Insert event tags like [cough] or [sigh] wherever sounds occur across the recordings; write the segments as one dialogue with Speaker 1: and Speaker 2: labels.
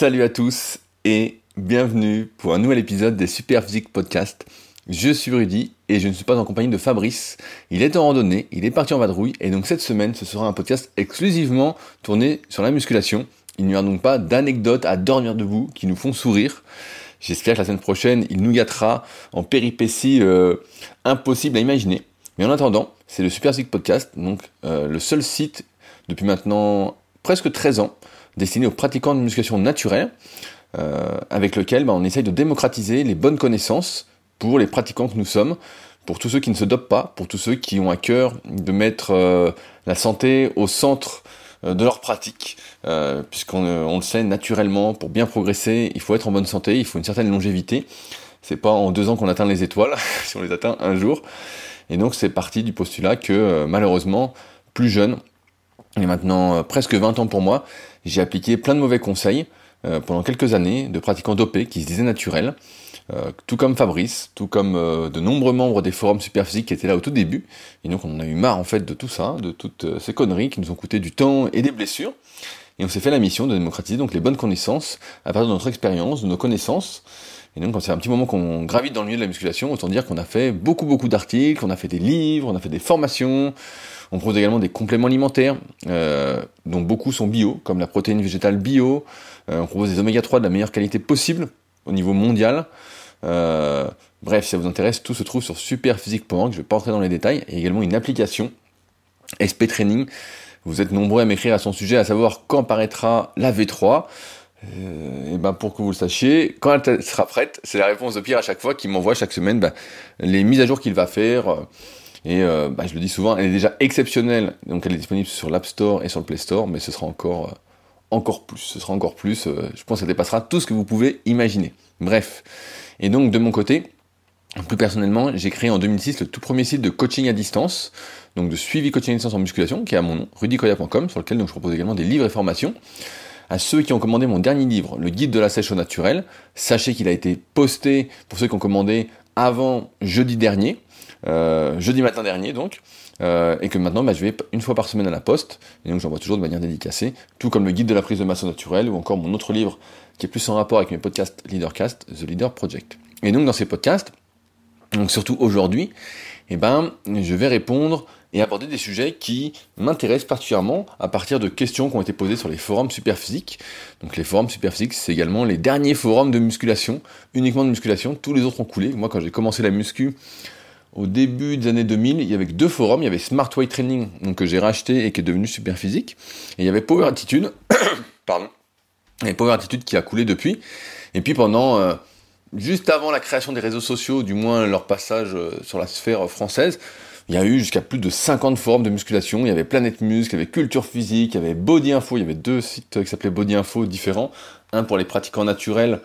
Speaker 1: Salut à tous et bienvenue pour un nouvel épisode des Super Physique Podcast. Je suis Rudy et je ne suis pas en compagnie de Fabrice. Il est en randonnée, il est parti en vadrouille et donc cette semaine ce sera un podcast exclusivement tourné sur la musculation. Il n'y aura donc pas d'anecdotes à dormir debout qui nous font sourire. J'espère que la semaine prochaine il nous gâtera en péripéties euh, impossibles à imaginer. Mais en attendant, c'est le Super Physique Podcast, donc euh, le seul site depuis maintenant presque 13 ans destiné aux pratiquants de musculation naturelle, euh, avec lequel bah, on essaye de démocratiser les bonnes connaissances pour les pratiquants que nous sommes, pour tous ceux qui ne se dopent pas, pour tous ceux qui ont à cœur de mettre euh, la santé au centre euh, de leur pratique, puisqu'on on le sait naturellement, pour bien progresser, il faut être en bonne santé, il faut une certaine longévité. C'est pas en deux ans qu'on atteint les étoiles, [laughs] si on les atteint un jour. Et donc c'est parti du postulat que malheureusement, plus jeune, il y a maintenant presque 20 ans pour moi, j'ai appliqué plein de mauvais conseils euh, pendant quelques années de pratiquants dopés qui se disaient naturels, euh, tout comme Fabrice, tout comme euh, de nombreux membres des forums superphysiques qui étaient là au tout début. Et donc on en a eu marre en fait de tout ça, de toutes ces conneries qui nous ont coûté du temps et des blessures. Et on s'est fait la mission de démocratiser donc les bonnes connaissances à partir de notre expérience, de nos connaissances. Et donc, quand c'est un petit moment qu'on gravite dans le milieu de la musculation, autant dire qu'on a fait beaucoup, beaucoup d'articles, on a fait des livres, on a fait des formations, on propose également des compléments alimentaires, euh, dont beaucoup sont bio, comme la protéine végétale bio. Euh, on propose des oméga 3 de la meilleure qualité possible au niveau mondial. Euh, bref, si ça vous intéresse, tout se trouve sur superphysique.org, je ne vais pas entrer dans les détails. Et également une application, SP Training. Vous êtes nombreux à m'écrire à son sujet, à savoir quand paraîtra la V3. et ben pour que vous le sachiez, quand elle sera prête, c'est la réponse de Pierre à chaque fois qui m'envoie chaque semaine ben, les mises à jour qu'il va faire, et euh, bah, je le dis souvent, elle est déjà exceptionnelle, donc elle est disponible sur l'App Store et sur le Play Store, mais ce sera encore, euh, encore plus. Ce sera encore plus. Euh, je pense que ça dépassera tout ce que vous pouvez imaginer. Bref. Et donc de mon côté, plus personnellement, j'ai créé en 2006 le tout premier site de coaching à distance, donc de suivi coaching à distance en musculation, qui est à mon nom, rudykoya.com, sur lequel donc, je propose également des livres et formations. À ceux qui ont commandé mon dernier livre, le guide de la sèche au naturel, sachez qu'il a été posté pour ceux qui ont commandé avant jeudi dernier. Euh, jeudi matin dernier donc, euh, et que maintenant bah, je vais une fois par semaine à la poste, et donc j'envoie toujours de manière dédicacée, tout comme le guide de la prise de masse naturelle, ou encore mon autre livre qui est plus en rapport avec mes podcasts Leadercast, The Leader Project. Et donc dans ces podcasts, donc surtout aujourd'hui, eh ben, je vais répondre et aborder des sujets qui m'intéressent particulièrement à partir de questions qui ont été posées sur les forums superphysiques. Donc les forums superphysiques, c'est également les derniers forums de musculation, uniquement de musculation, tous les autres ont coulé. Moi quand j'ai commencé la muscu, au début des années 2000, il y avait deux forums. Il y avait Smart Weight Training, donc, que j'ai racheté et qui est devenu super physique. Et il y avait Power Attitude, [coughs] pardon, et Power Attitude qui a coulé depuis. Et puis pendant, euh, juste avant la création des réseaux sociaux, du moins leur passage euh, sur la sphère française, il y a eu jusqu'à plus de 50 forums de musculation. Il y avait Planète Muscle, il y avait Culture Physique, il y avait Body Info. Il y avait deux sites qui s'appelaient Body Info différents. Un pour les pratiquants naturels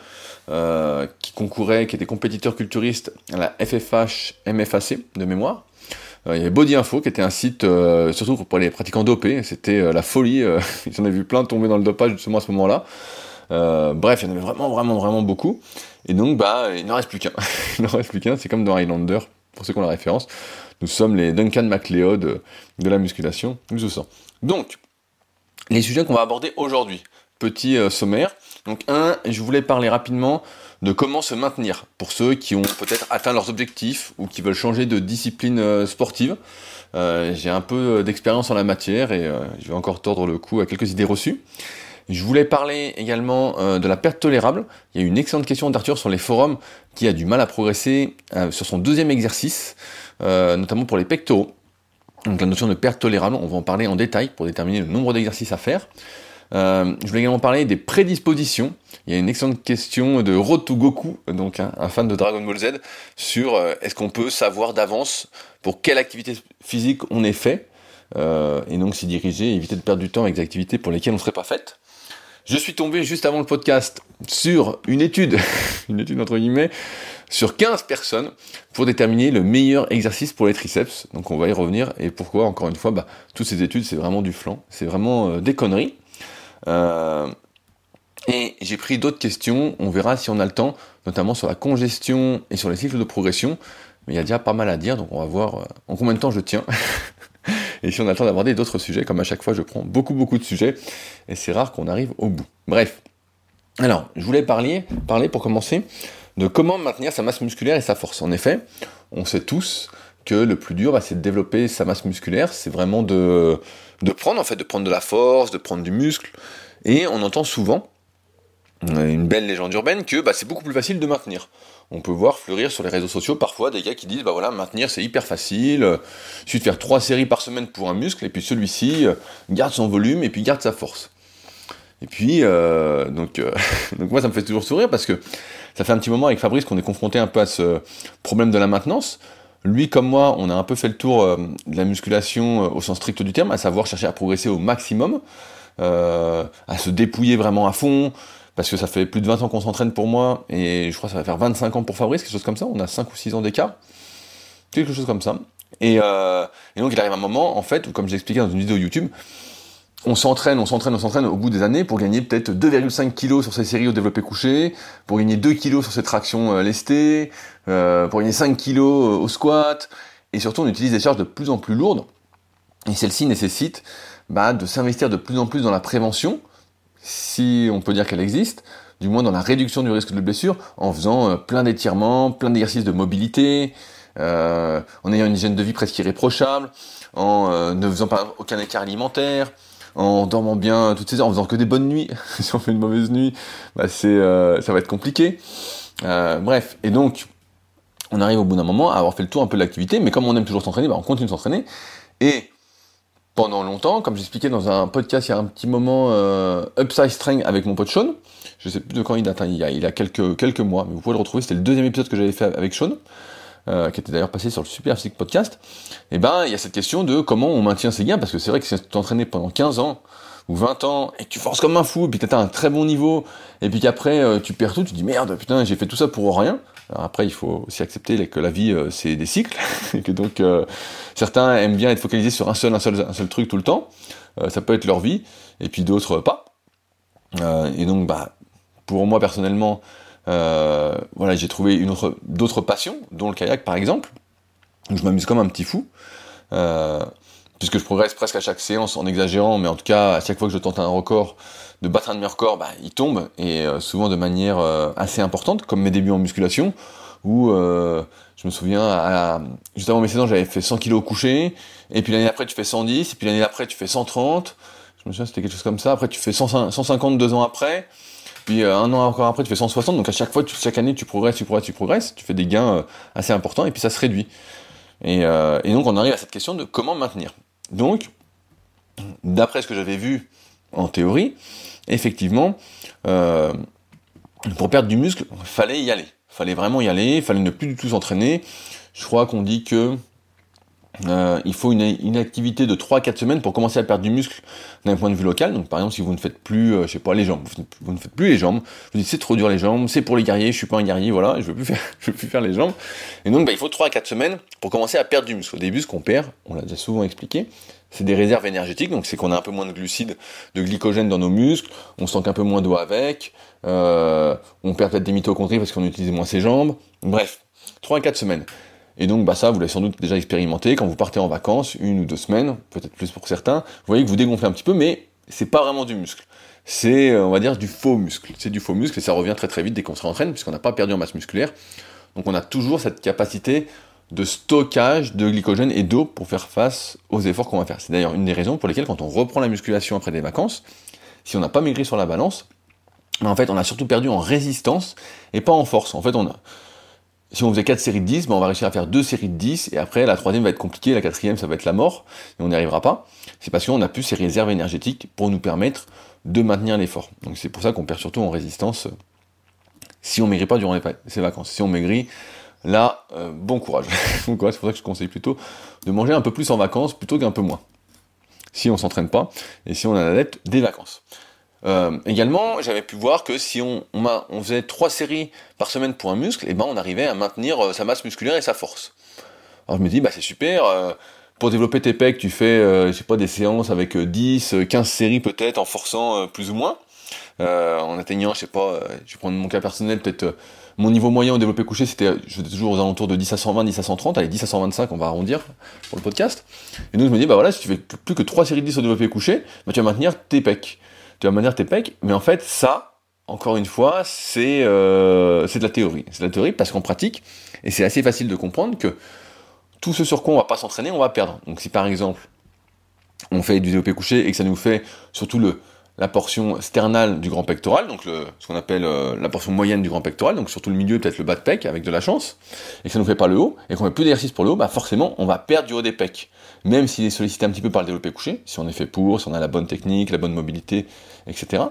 Speaker 1: euh, qui concouraient, qui étaient compétiteurs culturistes à la FFH MFAC de mémoire. Euh, il y avait Body Info qui était un site euh, surtout pour les pratiquants dopés. C'était la folie. [laughs] J'en ai vu plein tomber dans le dopage justement à ce moment-là. bref, il y en avait vraiment, vraiment, vraiment beaucoup. Et donc, bah, il n'en reste plus qu'un. [laughs] il n'en reste plus qu'un. C'est comme dans Highlander, pour ceux qui ont la référence. Nous sommes les Duncan MacLeod de, la musculation, nous sens. Donc, les sujets qu'on va aborder aujourd'hui. Petit euh, sommaire. Donc, un, je voulais parler rapidement de comment se maintenir pour ceux qui ont peut-être atteint leurs objectifs ou qui veulent changer de discipline euh, sportive. Euh, j'ai un peu d'expérience en la matière et je vais encore tordre le cou à quelques idées reçues. Je voulais parler également de la perte tolérable. Il y a eu une excellente question d'Arthur sur les forums qui a du mal à progresser sur son deuxième exercice. Notamment pour les pectoraux. Donc la notion de perte tolérable, on va en parler en détail pour déterminer le nombre d'exercices à faire. Euh, je voulais également parler des prédispositions. Il y a une excellente question de Road Goku, donc hein, un fan de Dragon Ball Z, sur euh, est-ce qu'on peut savoir d'avance pour quelle activité physique on est fait, et donc s'y diriger, éviter de perdre du temps avec des activités pour lesquelles on ne serait pas fait. Je suis tombé juste avant le podcast sur une étude, [laughs] une étude entre guillemets, sur 15 personnes pour déterminer le meilleur exercice pour les triceps. Donc on va y revenir. Et pourquoi, encore une fois, bah, toutes ces études, c'est vraiment du flanc. C'est vraiment euh, des conneries. Euh, et j'ai pris d'autres questions. On verra si on a le temps, notamment sur la congestion et sur les cycles de progression. Mais il y a déjà pas mal à dire, donc on va voir euh, en combien de temps je tiens. [laughs] et si on a le temps d'aborder d'autres sujets, comme à chaque fois, je prends beaucoup, beaucoup de sujets. Et c'est rare qu'on arrive au bout. Bref. Alors, je voulais parler, parler pour commencer de comment maintenir sa masse musculaire et sa force. En effet, on sait tous que le plus dur, c'est de développer sa masse musculaire, c'est vraiment de, de prendre en fait, de prendre de la force, de prendre du muscle, et on entend souvent une belle légende urbaine que bah, c'est beaucoup plus facile de maintenir. On peut voir fleurir sur les réseaux sociaux parfois des gars qui disent bah voilà maintenir c'est hyper facile, il suffit de faire trois séries par semaine pour un muscle et puis celui-ci euh, garde son volume et puis garde sa force. Et puis euh, donc, euh, [laughs] donc moi ça me fait toujours sourire parce que ça fait un petit moment avec Fabrice qu'on est confronté un peu à ce problème de la maintenance. Lui comme moi, on a un peu fait le tour de la musculation au sens strict du terme, à savoir chercher à progresser au maximum, à se dépouiller vraiment à fond, parce que ça fait plus de 20 ans qu'on s'entraîne pour moi, et je crois que ça va faire 25 ans pour Fabrice, quelque chose comme ça, on a 5 ou 6 ans d'écart, quelque chose comme ça. Et, euh, donc il arrive un moment, en fait, où comme j'ai expliqué dans une vidéo YouTube, on s'entraîne, on s'entraîne, on s'entraîne au bout des années pour gagner peut-être 2,5 kg sur ses séries au développé couché, pour gagner 2 kg sur ses tractions euh, lestées, euh, pour gagner 5 kg euh, au squat, et surtout on utilise des charges de plus en plus lourdes, et celles-ci nécessitent bah, de s'investir de plus en plus dans la prévention, si on peut dire qu'elle existe, du moins dans la réduction du risque de blessure, en faisant euh, plein d'étirements, plein d'exercices de mobilité, en ayant une hygiène de vie presque irréprochable, en ne faisant pas aucun écart alimentaire, en dormant bien toutes ces heures, en faisant que des bonnes nuits. [laughs] si on fait une mauvaise nuit, bah c'est, ça va être compliqué. bref, et donc on arrive au bout d'un moment à avoir fait le tour un peu de l'activité, mais comme on aime toujours s'entraîner, bah on continue de s'entraîner. Et pendant longtemps, comme j'expliquais dans un podcast il y a un petit moment, euh, Upside Strength avec mon pote Sean. Je sais plus de quand il date, il, y a quelques, quelques mois, mais vous pouvez le retrouver, c'était le deuxième épisode que j'avais fait avec Sean, euh, qui était d'ailleurs passé sur le Super Physique Podcast. Et eh ben, il y a cette question de comment on maintient ses gains, parce que c'est vrai que si tu t'entraînes pendant 15 ans, ou 20 ans, et que tu forces comme un fou, et puis t'as un très bon niveau, et puis qu'après euh, tu perds tout, tu te dis merde, putain, j'ai fait tout ça pour rien. Après, il faut aussi accepter que la vie, euh, c'est des cycles, [laughs] et que donc certains aiment bien être focalisés sur un seul, un seul, un seul truc tout le temps. Ça peut être leur vie, et puis d'autres pas. et donc, bah, pour moi personnellement, voilà, j'ai trouvé une autre, d'autres passions, dont le kayak par exemple, où je m'amuse comme un petit fou puisque je progresse presque à chaque séance en exagérant, mais en tout cas, à chaque fois que je tente un record, de battre un de mes records, bah, il tombe, et euh, souvent de manière euh, assez importante, comme mes débuts en musculation, où euh, je me souviens, à, juste avant mes saisons, j'avais fait 100 kg au coucher, et puis l'année après, tu fais 110, et puis l'année après, tu fais 130, je me souviens, c'était quelque chose comme ça, après, tu fais 150 deux ans après, puis un an encore après, tu fais 160, donc à chaque fois, chaque année, tu progresses, tu progresses, tu progresses, tu fais des gains assez importants, et puis ça se réduit. Et, et donc, on arrive à cette question de comment maintenir. Donc, d'après ce que j'avais vu en théorie, effectivement, euh, pour perdre du muscle, il fallait y aller. Fallait vraiment y aller, il fallait ne plus du tout s'entraîner. Je crois qu'on dit que euh, il faut une, activité de 3-4 semaines pour commencer à perdre du muscle d'un point de vue local. Donc par exemple, si vous ne faites plus, euh, sais pas, les jambes, vous, ne faites plus les jambes, vous dites c'est trop dur les jambes, c'est pour les guerriers, je suis pas un guerrier, voilà, je veux plus faire, [laughs] je veux plus faire les jambes. Et donc bah, il faut 3 4 semaines pour commencer à perdre du muscle. Au début, ce qu'on perd, on l'a déjà souvent expliqué, c'est des réserves énergétiques, donc c'est qu'on a un peu moins de glucides, de glycogène dans nos muscles, on sent un peu moins d'eau avec, euh, on perd peut-être des mitochondries parce qu'on utilise moins ses jambes. Bref, 3 4 semaines. Et donc, bah ça, vous l'avez sans doute déjà expérimenté quand vous partez en vacances, une ou deux semaines, peut-être plus pour certains. Vous voyez que vous dégonflez un petit peu, mais c'est pas vraiment du muscle. C'est, euh, on va dire, du faux muscle. C'est du faux muscle et ça revient très très vite dès qu'on se rentraîne, puisqu'on n'a pas perdu en masse musculaire. Donc, on a toujours cette capacité de stockage de glycogène et d'eau pour faire face aux efforts qu'on va faire. C'est d'ailleurs une des raisons pour lesquelles, quand on reprend la musculation après des vacances, si on n'a pas maigri sur la balance, en fait, on a surtout perdu en résistance et pas en force. En fait, on a, si on faisait 4 séries de 10, ben on va réussir à faire 2 séries de 10, et après la troisième va être compliquée, la quatrième ça va être la mort, et on n'y arrivera pas. C'est parce qu'on n'a plus ces réserves énergétiques pour nous permettre de maintenir l'effort. Donc c'est pour ça qu'on perd surtout en résistance euh, si on maigrit pas durant ces vacances. Si on maigrit, là, euh, bon courage. [laughs] c'est pour ça que je conseille plutôt de manger un peu plus en vacances plutôt qu'un peu moins. Si on s'entraîne pas, et si on est adepte des vacances. Euh, également, j'avais pu voir que si on, faisait trois séries par semaine pour un muscle, eh ben on arrivait à maintenir euh, sa masse musculaire et sa force. Alors je me dis, bah c'est super, euh, pour développer tes pecs, tu fais, je sais pas, des séances avec 10, 15 séries peut-être, en forçant plus ou moins, en atteignant, je sais pas, je vais prendre mon cas personnel, peut-être mon niveau moyen au développé couché, c'était, je toujours aux alentours de 10 à 120, 10 à 130, allez, 10 à 125, on va arrondir pour le podcast. Et donc je me dis, bah voilà, si tu fais plus que 3 séries de 10 au développé couché, bah tu vas maintenir tes pecs tu vas maintenir tes pecs, mais en fait, ça, encore une fois, c'est euh, de la théorie. C'est de la théorie parce qu'en pratique, et c'est assez facile de comprendre que tout ce sur quoi on va pas s'entraîner, on va perdre. Donc si par exemple, on fait du développé couché et que ça nous fait surtout le, la portion sternale du grand pectoral, donc ce qu'on appelle euh, la portion moyenne du grand pectoral, donc surtout le milieu, peut-être le bas de pec avec de la chance, et que ça nous fait pas le haut, et qu'on fait plus d'exercice pour le haut, bah forcément on va perdre du haut des pecs. Même s'il est sollicité un petit peu par le développé couché, si on est fait pour, si on a la bonne technique, la bonne mobilité, etc.,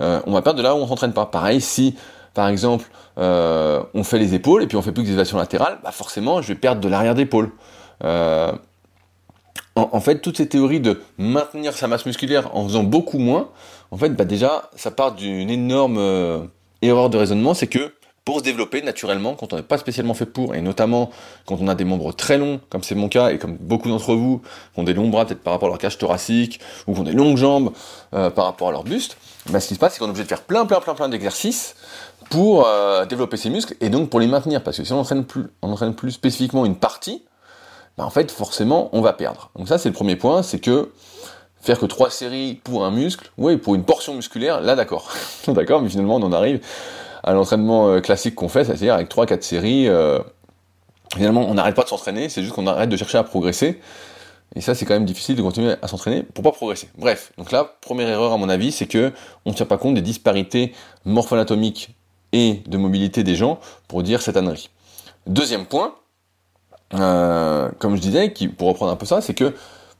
Speaker 1: euh, on va perdre de là où on s'entraîne pas. Pareil, si par exemple euh, on fait les épaules et puis on fait plus que des élévations latérales, bah forcément je vais perdre de l'arrière d'épaule. Euh, en, fait, toutes ces théories de maintenir sa masse musculaire en faisant beaucoup moins, en fait, bah déjà, ça part d'une énorme erreur de raisonnement, c'est que pour se développer naturellement, quand on n'est pas spécialement fait pour, et notamment quand on a des membres très longs, comme c'est mon cas, et comme beaucoup d'entre vous, qui ont des longs bras peut-être par rapport à leur cage thoracique, ou qui ont des longues jambes euh, par rapport à leur buste, bah, ce qui se passe, c'est qu'on est obligé de faire plein, plein, plein, plein d'exercices pour euh, développer ses muscles, et donc pour les maintenir, parce que si on entraîne plus, on spécifiquement une partie, bah, en fait, forcément, on va perdre. Donc ça, c'est le premier point, c'est que faire que trois séries pour un muscle, oui, pour une portion musculaire, là, d'accord. [laughs] d'accord, mais finalement, on en arrive à l'entraînement euh, classique qu'on fait, c'est-à-dire avec trois, quatre séries, euh, finalement, on n'arrête pas de s'entraîner, c'est juste qu'on arrête de chercher à progresser. Et ça, c'est quand même difficile de continuer à s'entraîner pour pas progresser. Bref, donc là, première erreur à mon avis, c'est que on ne tient pas compte des disparités morpho-anatomiques et de mobilité des gens pour dire cette ânerie. Deuxième point, euh, comme je disais, qui, pour reprendre un peu ça, c'est que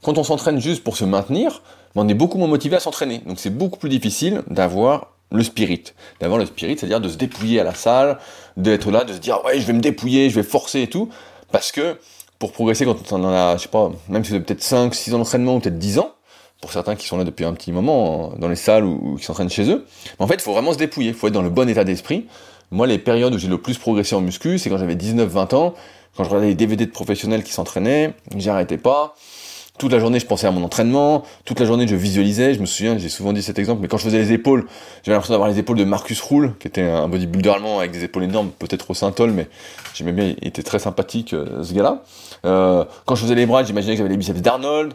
Speaker 1: quand on s'entraîne juste pour se maintenir, ben, on est beaucoup moins motivé à s'entraîner. Donc c'est beaucoup plus difficile d'avoir le spirit. D'avoir le spirit, c'est-à-dire de se dépouiller à la salle, d'être là, de se dire ouais je vais me dépouiller, je vais forcer et tout. Parce que pour progresser quand on en a, je sais pas, même si c'est peut-être 5, 6 ans d'entraînement ou peut-être 10 ans, pour certains qui sont là depuis un petit moment dans les salles ou, qui s'entraînent chez eux, en fait il faut vraiment se dépouiller, il faut être dans le bon état d'esprit. Moi les périodes où j'ai le plus progressé en muscu, c'est quand j'avais 19-20 ans, quand je regardais les DVD de professionnels qui s'entraînaient, j'arrêtais pas. Toute la journée, je pensais à mon entraînement. Toute la journée, je visualisais. Je me souviens, j'ai souvent dit cet exemple, mais quand je faisais les épaules, j'avais l'impression d'avoir les épaules de Marcus Ruhl, qui était un bodybuilder allemand avec des épaules énormes, peut-être au Saint-Ol, mais j'aimais bien, il était très sympathique, euh, ce gars-là. Euh, quand je faisais les bras, j'imaginais que j'avais les biceps d'Arnold.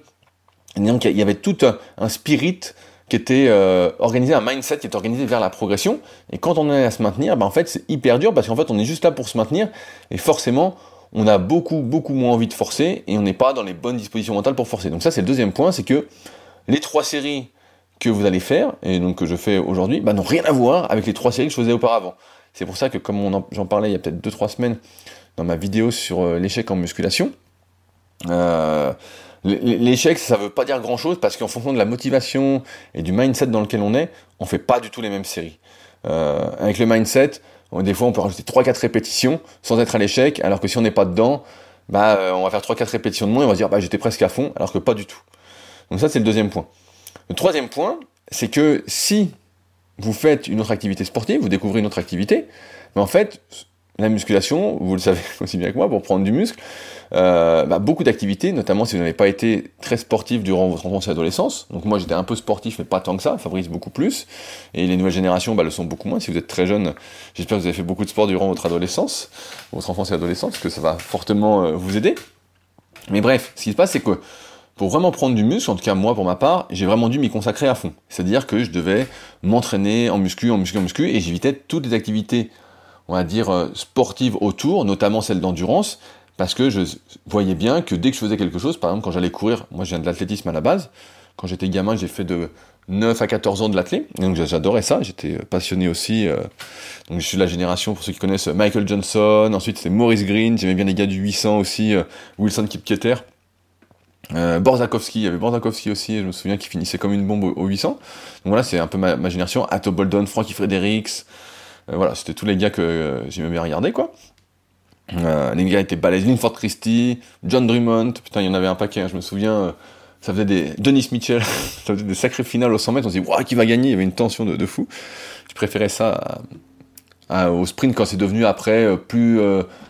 Speaker 1: Il y avait tout un, spirit qui était euh, organisé, un mindset qui était organisé vers la progression. Et quand on est à se maintenir, ben en fait, c'est hyper dur parce qu'en fait, on est juste là pour se maintenir. Et forcément, on a beaucoup, beaucoup moins envie de forcer et on n'est pas dans les bonnes dispositions mentales pour forcer. Donc ça, c'est le deuxième point, c'est que les trois séries que vous allez faire, et donc que je fais aujourd'hui, bah, n'ont rien à voir avec les trois séries que je faisais auparavant. C'est pour ça que, comme j'en parlais il y a peut-être 2-3 semaines dans ma vidéo sur euh, l'échec en musculation, euh, l'échec, ça veut pas dire grand-chose parce qu'en fonction de la motivation et du mindset dans lequel on est, on fait pas du tout les mêmes séries. Euh, avec le mindset, des fois, on peut rajouter 3-4 répétitions sans être à l'échec, alors que si on n'est pas dedans, bah, euh, on va faire 3-4 répétitions de moins et on va se dire, bah, j'étais presque à fond, alors que pas du tout. Donc ça, c'est le deuxième point. Le troisième point, c'est que si vous faites une autre activité sportive, vous découvrez une autre activité, mais en fait, la musculation, vous le savez [laughs] aussi bien que moi, pour prendre du muscle, euh, bah, beaucoup d'activités, notamment si vous n'avez pas été très sportif durant votre enfance et adolescence. Donc moi j'étais un peu sportif, mais pas tant que ça, Fabrice beaucoup plus. Et les nouvelles générations bah, le sont beaucoup moins. Si vous êtes très jeune, j'espère que vous avez fait beaucoup de sport durant votre adolescence, votre enfance et adolescence, que ça va fortement euh, vous aider. Mais bref, ce qui se passe, c'est que pour vraiment prendre du muscle, en tout cas moi pour ma part, j'ai vraiment dû m'y consacrer à fond. C'est-à-dire que je devais m'entraîner en muscu, en muscu, en muscu, et j'évitais toutes les activités on va dire, euh, sportive autour, notamment celle d'endurance, parce que je voyais bien que dès que je faisais quelque chose, par exemple quand j'allais courir, moi je viens de l'athlétisme à la base, quand j'étais gamin j'ai fait de 9 à 14 ans de l'athlé, donc j'adorais ça, j'étais passionné aussi, euh, donc je suis de la génération, pour ceux qui connaissent, Michael Johnson, ensuite c'est Maurice Green, j'aimais bien les gars du 800 aussi, euh, Wilson Kipketer, euh, Borzakowski, il y avait Borzakowski aussi, je me souviens qu'il finissait comme une bombe au, 800, donc voilà c'est un peu ma, génération, Atto Boldon, Frankie Fredericks, euh, voilà, c'était tous les gars que euh, j'aimais bien regarder, quoi. Euh, les gars étaient balèzes. Linford Christie, John Drummond, putain, il y en avait un paquet, hein, je me souviens. ça faisait des. Denis Mitchell, [laughs] ça faisait des sacrés finales au 100 mètres. On se dit, waouh, qui va gagner? Il y avait une tension de, fou. Je préférais ça au sprint quand c'est devenu après plus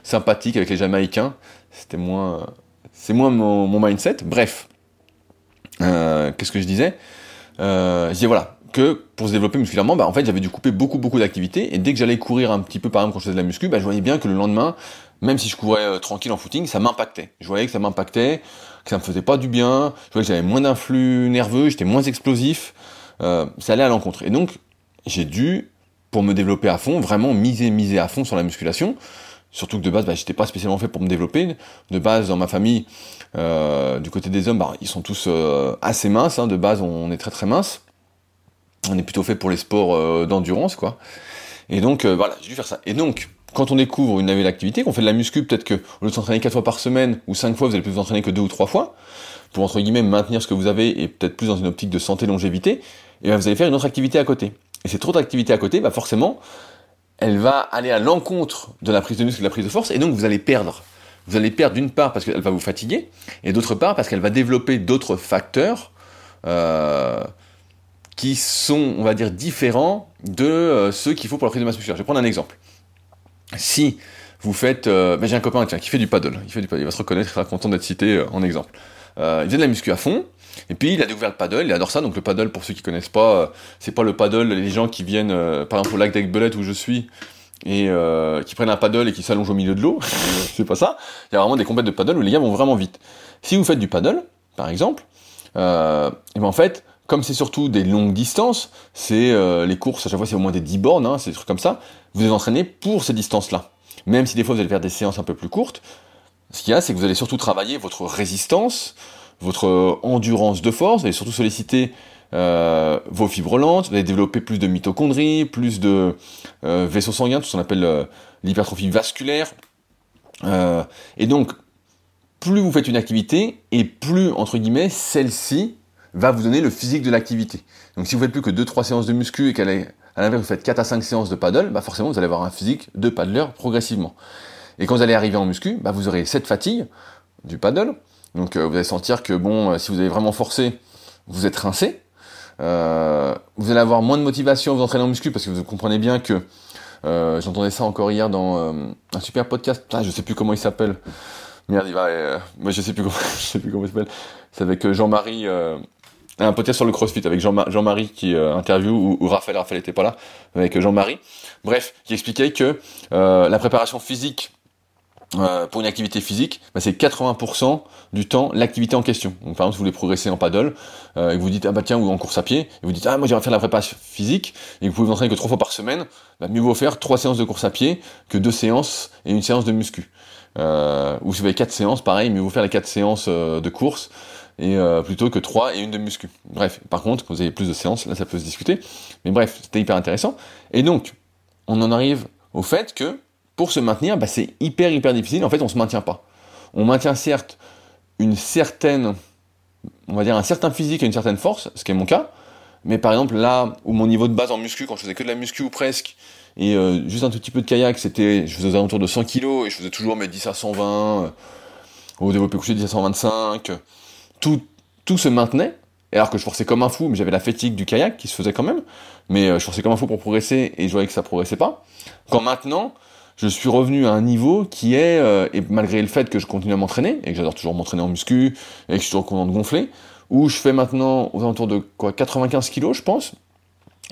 Speaker 1: sympathique avec les Jamaïcains. C'était moins. c'est moins mon, mon, mindset. Bref. Qu'est-ce que je disais? Je disais, voilà, que pour se développer musculairement, bah, en fait, j'avais dû couper beaucoup, beaucoup d'activités. Et dès que j'allais courir un petit peu, par exemple, quand je faisais de la muscu, bah, je voyais bien que le lendemain, même si je courais euh, tranquille en footing, ça m'impactait. Je voyais que ça m'impactait, que ça me faisait pas du bien. Je voyais que j'avais moins d'influx nerveux, j'étais moins explosif. Euh, ça allait à l'encontre. Et donc, j'ai dû pour me développer à fond, vraiment miser, miser à fond sur la musculation. Surtout que de base, bah, j'étais pas spécialement fait pour me développer. De base, dans ma famille, euh, du côté des hommes, bah, ils sont tous assez minces. Hein. De base, on est très très mince. On est plutôt fait pour les sports euh, d'endurance, quoi. Et donc, voilà, j'ai dû faire ça. Et donc, quand on découvre une nouvelle activité, qu'on fait de la muscu, peut-être que au lieu de s'entraîner quatre fois par semaine ou cinq fois, vous allez plus vous entraîner que deux ou trois fois, pour entre guillemets maintenir ce que vous avez et peut-être plus dans une optique de santé longévité, et bien vous allez faire une autre activité à côté. Et cette autre activité à côté, bah forcément, elle va aller à l'encontre de la prise de muscle et de la prise de force, et donc vous allez perdre. Vous allez perdre d'une part parce qu'elle va vous fatiguer, et d'autre part parce qu'elle va développer d'autres facteurs euh, qui sont, on va dire, différents de euh, ceux qu'il faut pour la prise de masse musculaire. Je vais prendre un exemple. Si vous faites, euh, ben, j'ai un copain qui fait du paddle, il va se reconnaître, il sera content d'être cité euh, en exemple. il faisait de la muscu à fond, et puis il a découvert le paddle, il adore ça. Donc le paddle, pour ceux qui connaissent pas, euh, c'est pas le paddle, les gens qui viennent, par exemple au lac d'Aigbelette où je suis, et qui prennent un paddle et qui s'allongent au milieu de l'eau. [laughs] c'est pas ça. Il y a vraiment des compètes de paddle où les gars vont vraiment vite. Si vous faites du paddle, par exemple, et ben en fait, comme c'est surtout des longues distances, c'est les courses, à chaque fois c'est au moins des 10 bornes, hein, c'est des trucs comme ça, vous êtes entraîné pour ces distances-là. Même si des fois vous allez faire des séances un peu plus courtes, ce qu'il y a, c'est que vous allez surtout travailler votre résistance, votre endurance de force, vous allez surtout solliciter euh, vos fibres lentes, vous allez développer plus de mitochondries, plus de euh, vaisseaux sanguins, tout ce qu'on appelle euh, l'hypertrophie vasculaire. et donc, plus vous faites une activité, et plus, entre guillemets, celle-ci va vous donner le physique de l'activité. Donc si vous faites plus que 2-3 séances de muscu et qu'à l'inverse vous faites 4 à 5 séances de paddle, bah forcément vous allez avoir un physique de paddleur progressivement. Et quand vous allez arriver en muscu, bah vous aurez cette fatigue du paddle, donc euh, vous allez sentir que bon, euh, si vous avez vraiment forcé, vous êtes rincé. Euh, vous allez avoir moins de motivation à vous entraîner en muscu parce que vous comprenez bien que j'entendais ça encore hier dans un super podcast. Ah, je sais plus comment il s'appelle. Merde, il va. moi, je sais plus [laughs] je sais plus comment il s'appelle. C'est avec Jean-Marie. Un podcast sur le CrossFit avec Jean-Marie qui interview ou, Raphaël. Raphaël était pas là avec Jean-Marie. Bref, qui expliquait que la préparation physique euh, pour une activité physique, bah, c'est 80% du temps l'activité en question. Donc, par exemple, si vous voulez progresser en paddle, euh, et vous dites, ah bah tiens, ou en course à pied, et vous dites, ah moi j'aimerais faire la préparation physique, et que vous pouvez vous entraîner que trois fois par semaine, bah, mieux vaut faire trois séances de course à pied que deux séances et une séance de muscu. Euh, ou si vous avez quatre séances, pareil, mieux vaut faire les quatre séances euh, de course, et euh, plutôt que trois et une de muscu. Bref, par contre, quand vous avez plus de séances, là ça peut se discuter. Mais bref, c'était hyper intéressant. Et donc, on en arrive au fait que pour se maintenir, bah, c'est hyper hyper difficile. En fait, on se maintient pas. On maintient certes une certaine, on va dire un certain physique et une certaine force, ce qui est mon cas. Mais par exemple là où mon niveau de base en muscu, quand je faisais que de la muscu ou presque, et euh, juste un tout petit peu de kayak, c'était, je faisais aux alentours de 100 kg et je faisais toujours mes 10 à 120, euh, au développé couché 10 à 125. Tout, se maintenait. Alors que je forçais comme un fou, mais j'avais la fatigue du kayak qui se faisait quand même. Mais euh, je forçais comme un fou pour progresser et je voyais que ça progressait pas. Quand maintenant, je suis revenu à un niveau qui est, euh, et malgré le fait que je continue à m'entraîner, et que j'adore toujours m'entraîner en muscu, et que je suis toujours content de gonfler, où je fais maintenant aux alentours de quoi 95 kilos, je pense,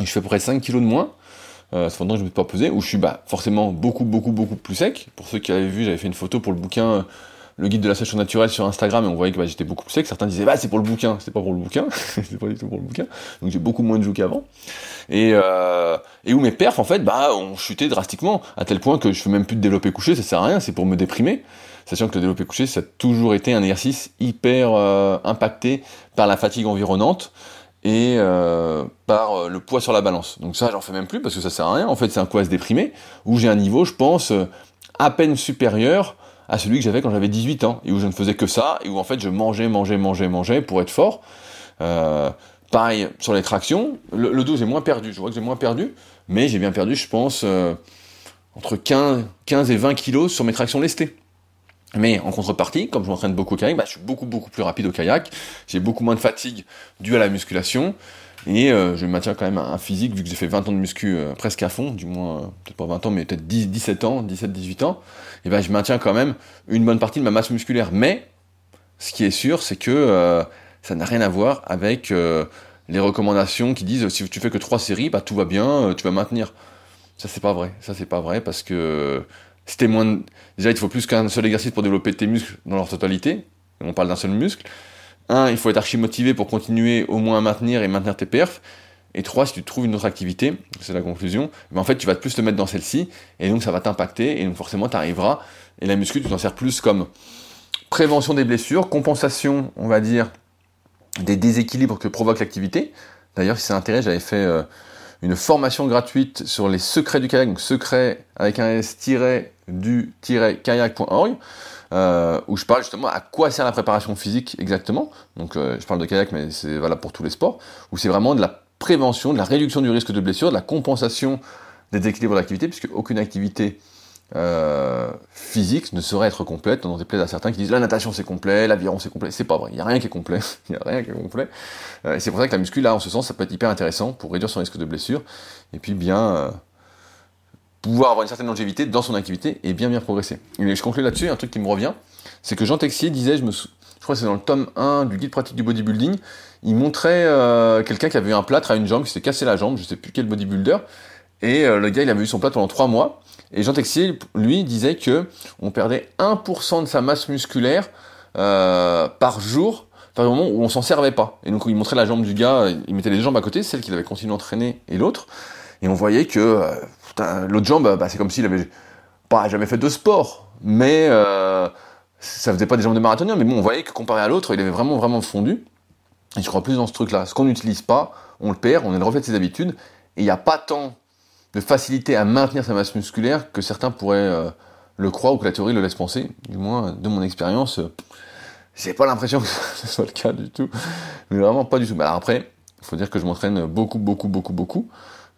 Speaker 1: et je fais à peu près 5 kilos de moins, euh, cependant je ne me suis pas pesé, où je suis bah, forcément beaucoup, beaucoup, beaucoup plus sec. Pour ceux qui avaient vu, j'avais fait une photo pour le bouquin le guide de la sèche naturelle sur Instagram et on voyait que bah, j'étais beaucoup plus sec. Certains disaient bah c'est pour le bouquin, c'est pas pour le bouquin, [laughs] c'est pas du tout pour le bouquin. Donc j'ai beaucoup moins de joues qu'avant. Et, euh, et où mes perfs en fait bah ont chuté drastiquement à tel point que je fais même plus de développer couché, ça sert à rien, c'est pour me déprimer. Sachant que le développé couché ça a toujours été un exercice hyper euh, impacté par la fatigue environnante et euh, par euh, le poids sur la balance. Donc ça j'en fais même plus parce que ça sert à rien. En fait c'est un à se déprimer où j'ai un niveau je pense à peine supérieur à celui que j'avais quand j'avais 18 ans, et où je ne faisais que ça, et où en fait je mangeais, mangeais, mangeais, mangeais pour être fort. Euh, pareil sur les tractions, le, dos j'ai moins perdu, je vois que j'ai moins perdu, mais j'ai bien perdu, je pense, euh, entre 15, 15 et 20 kilos sur mes tractions lestées. Mais en contrepartie, comme je m'entraîne beaucoup au kayak, bah, je suis beaucoup beaucoup plus rapide au kayak, j'ai beaucoup moins de fatigue due à la musculation, et euh, je maintiens quand même un physique, vu que j'ai fait 20 ans de muscu euh, presque à fond, du moins, euh, peut-être pas 20 ans, mais peut-être 17 ans, 17-18 ans, et ben je maintiens quand même une bonne partie de ma masse musculaire. Mais, ce qui est sûr, c'est que ça n'a rien à voir avec les recommandations qui disent si tu fais que 3 séries, bah tout va bien, tu vas maintenir. Ça c'est pas vrai, ça c'est pas vrai, parce que c'était moins... Déjà il faut plus qu'un seul exercice pour développer tes muscles dans leur totalité, on parle d'un seul muscle, un, il faut être archi motivé pour continuer au moins à maintenir et maintenir tes perfs. Et 3, si tu trouves une autre activité, c'est la conclusion, mais en fait tu vas plus te mettre dans celle-ci, et donc ça va t'impacter, et donc forcément tu arriveras, et la muscu tu t'en sers plus comme prévention des blessures, compensation, on va dire, des déséquilibres que provoque l'activité. D'ailleurs, si c'est intérêt, j'avais fait euh, une formation gratuite sur les secrets du kayak, donc secret avec un s-du-kayak.org, euh, où je parle justement à quoi sert la préparation physique exactement. Donc euh, je parle de kayak, mais c'est valable pour tous les sports, où c'est vraiment de la prévention, de la réduction du risque de blessure, de la compensation des déséquilibres d'activité, puisque aucune activité euh, physique ne saurait être complète. On en déplaise à certains qui disent la natation c'est complet, l'aviron c'est complet. C'est pas vrai, il n'y a rien qui est complet. [laughs] Il a rien qui est complet. Et c'est pour ça que la muscu, là, en ce sens, ça peut être hyper intéressant pour réduire son risque de blessure et puis bien pouvoir avoir une certaine longévité dans son activité et bien bien progresser. Et je conclue là-dessus, un truc qui me revient, c'est que Jean Texier disait, je crois que c'est dans le tome 1 du guide pratique du bodybuilding, il montrait quelqu'un qui avait eu un plâtre à une jambe, qui s'était cassé la jambe, je sais plus quel bodybuilder, et le gars il avait eu son plâtre pendant 3 mois, et Jean Texier, lui, disait que on perdait 1% de sa masse musculaire euh, par jour, par le moment où on s'en servait pas. Et donc il montrait la jambe du gars, il mettait les deux jambes à côté, celle qu'il avait continué d'entraîner et l'autre, et on voyait que euh, l'autre jambe, bah, c'est comme s'il avait pas jamais fait de sport, mais euh, ça faisait pas des jambes de marathonien, mais bon, on voyait que comparé à l'autre, il avait vraiment vraiment fondu. Et je crois plus dans ce truc-là. Ce qu'on n'utilise pas, on le perd, on est le reflet de ses habitudes, et il n'y a pas tant de facilité à maintenir sa masse musculaire que certains pourraient euh, le croire ou que la théorie le laisse penser. Du moins, de mon expérience, euh, j'ai pas l'impression que [laughs] ce soit le cas du tout. Mais vraiment pas du tout. Alors après, il faut dire que je m'entraîne beaucoup, beaucoup, beaucoup, beaucoup.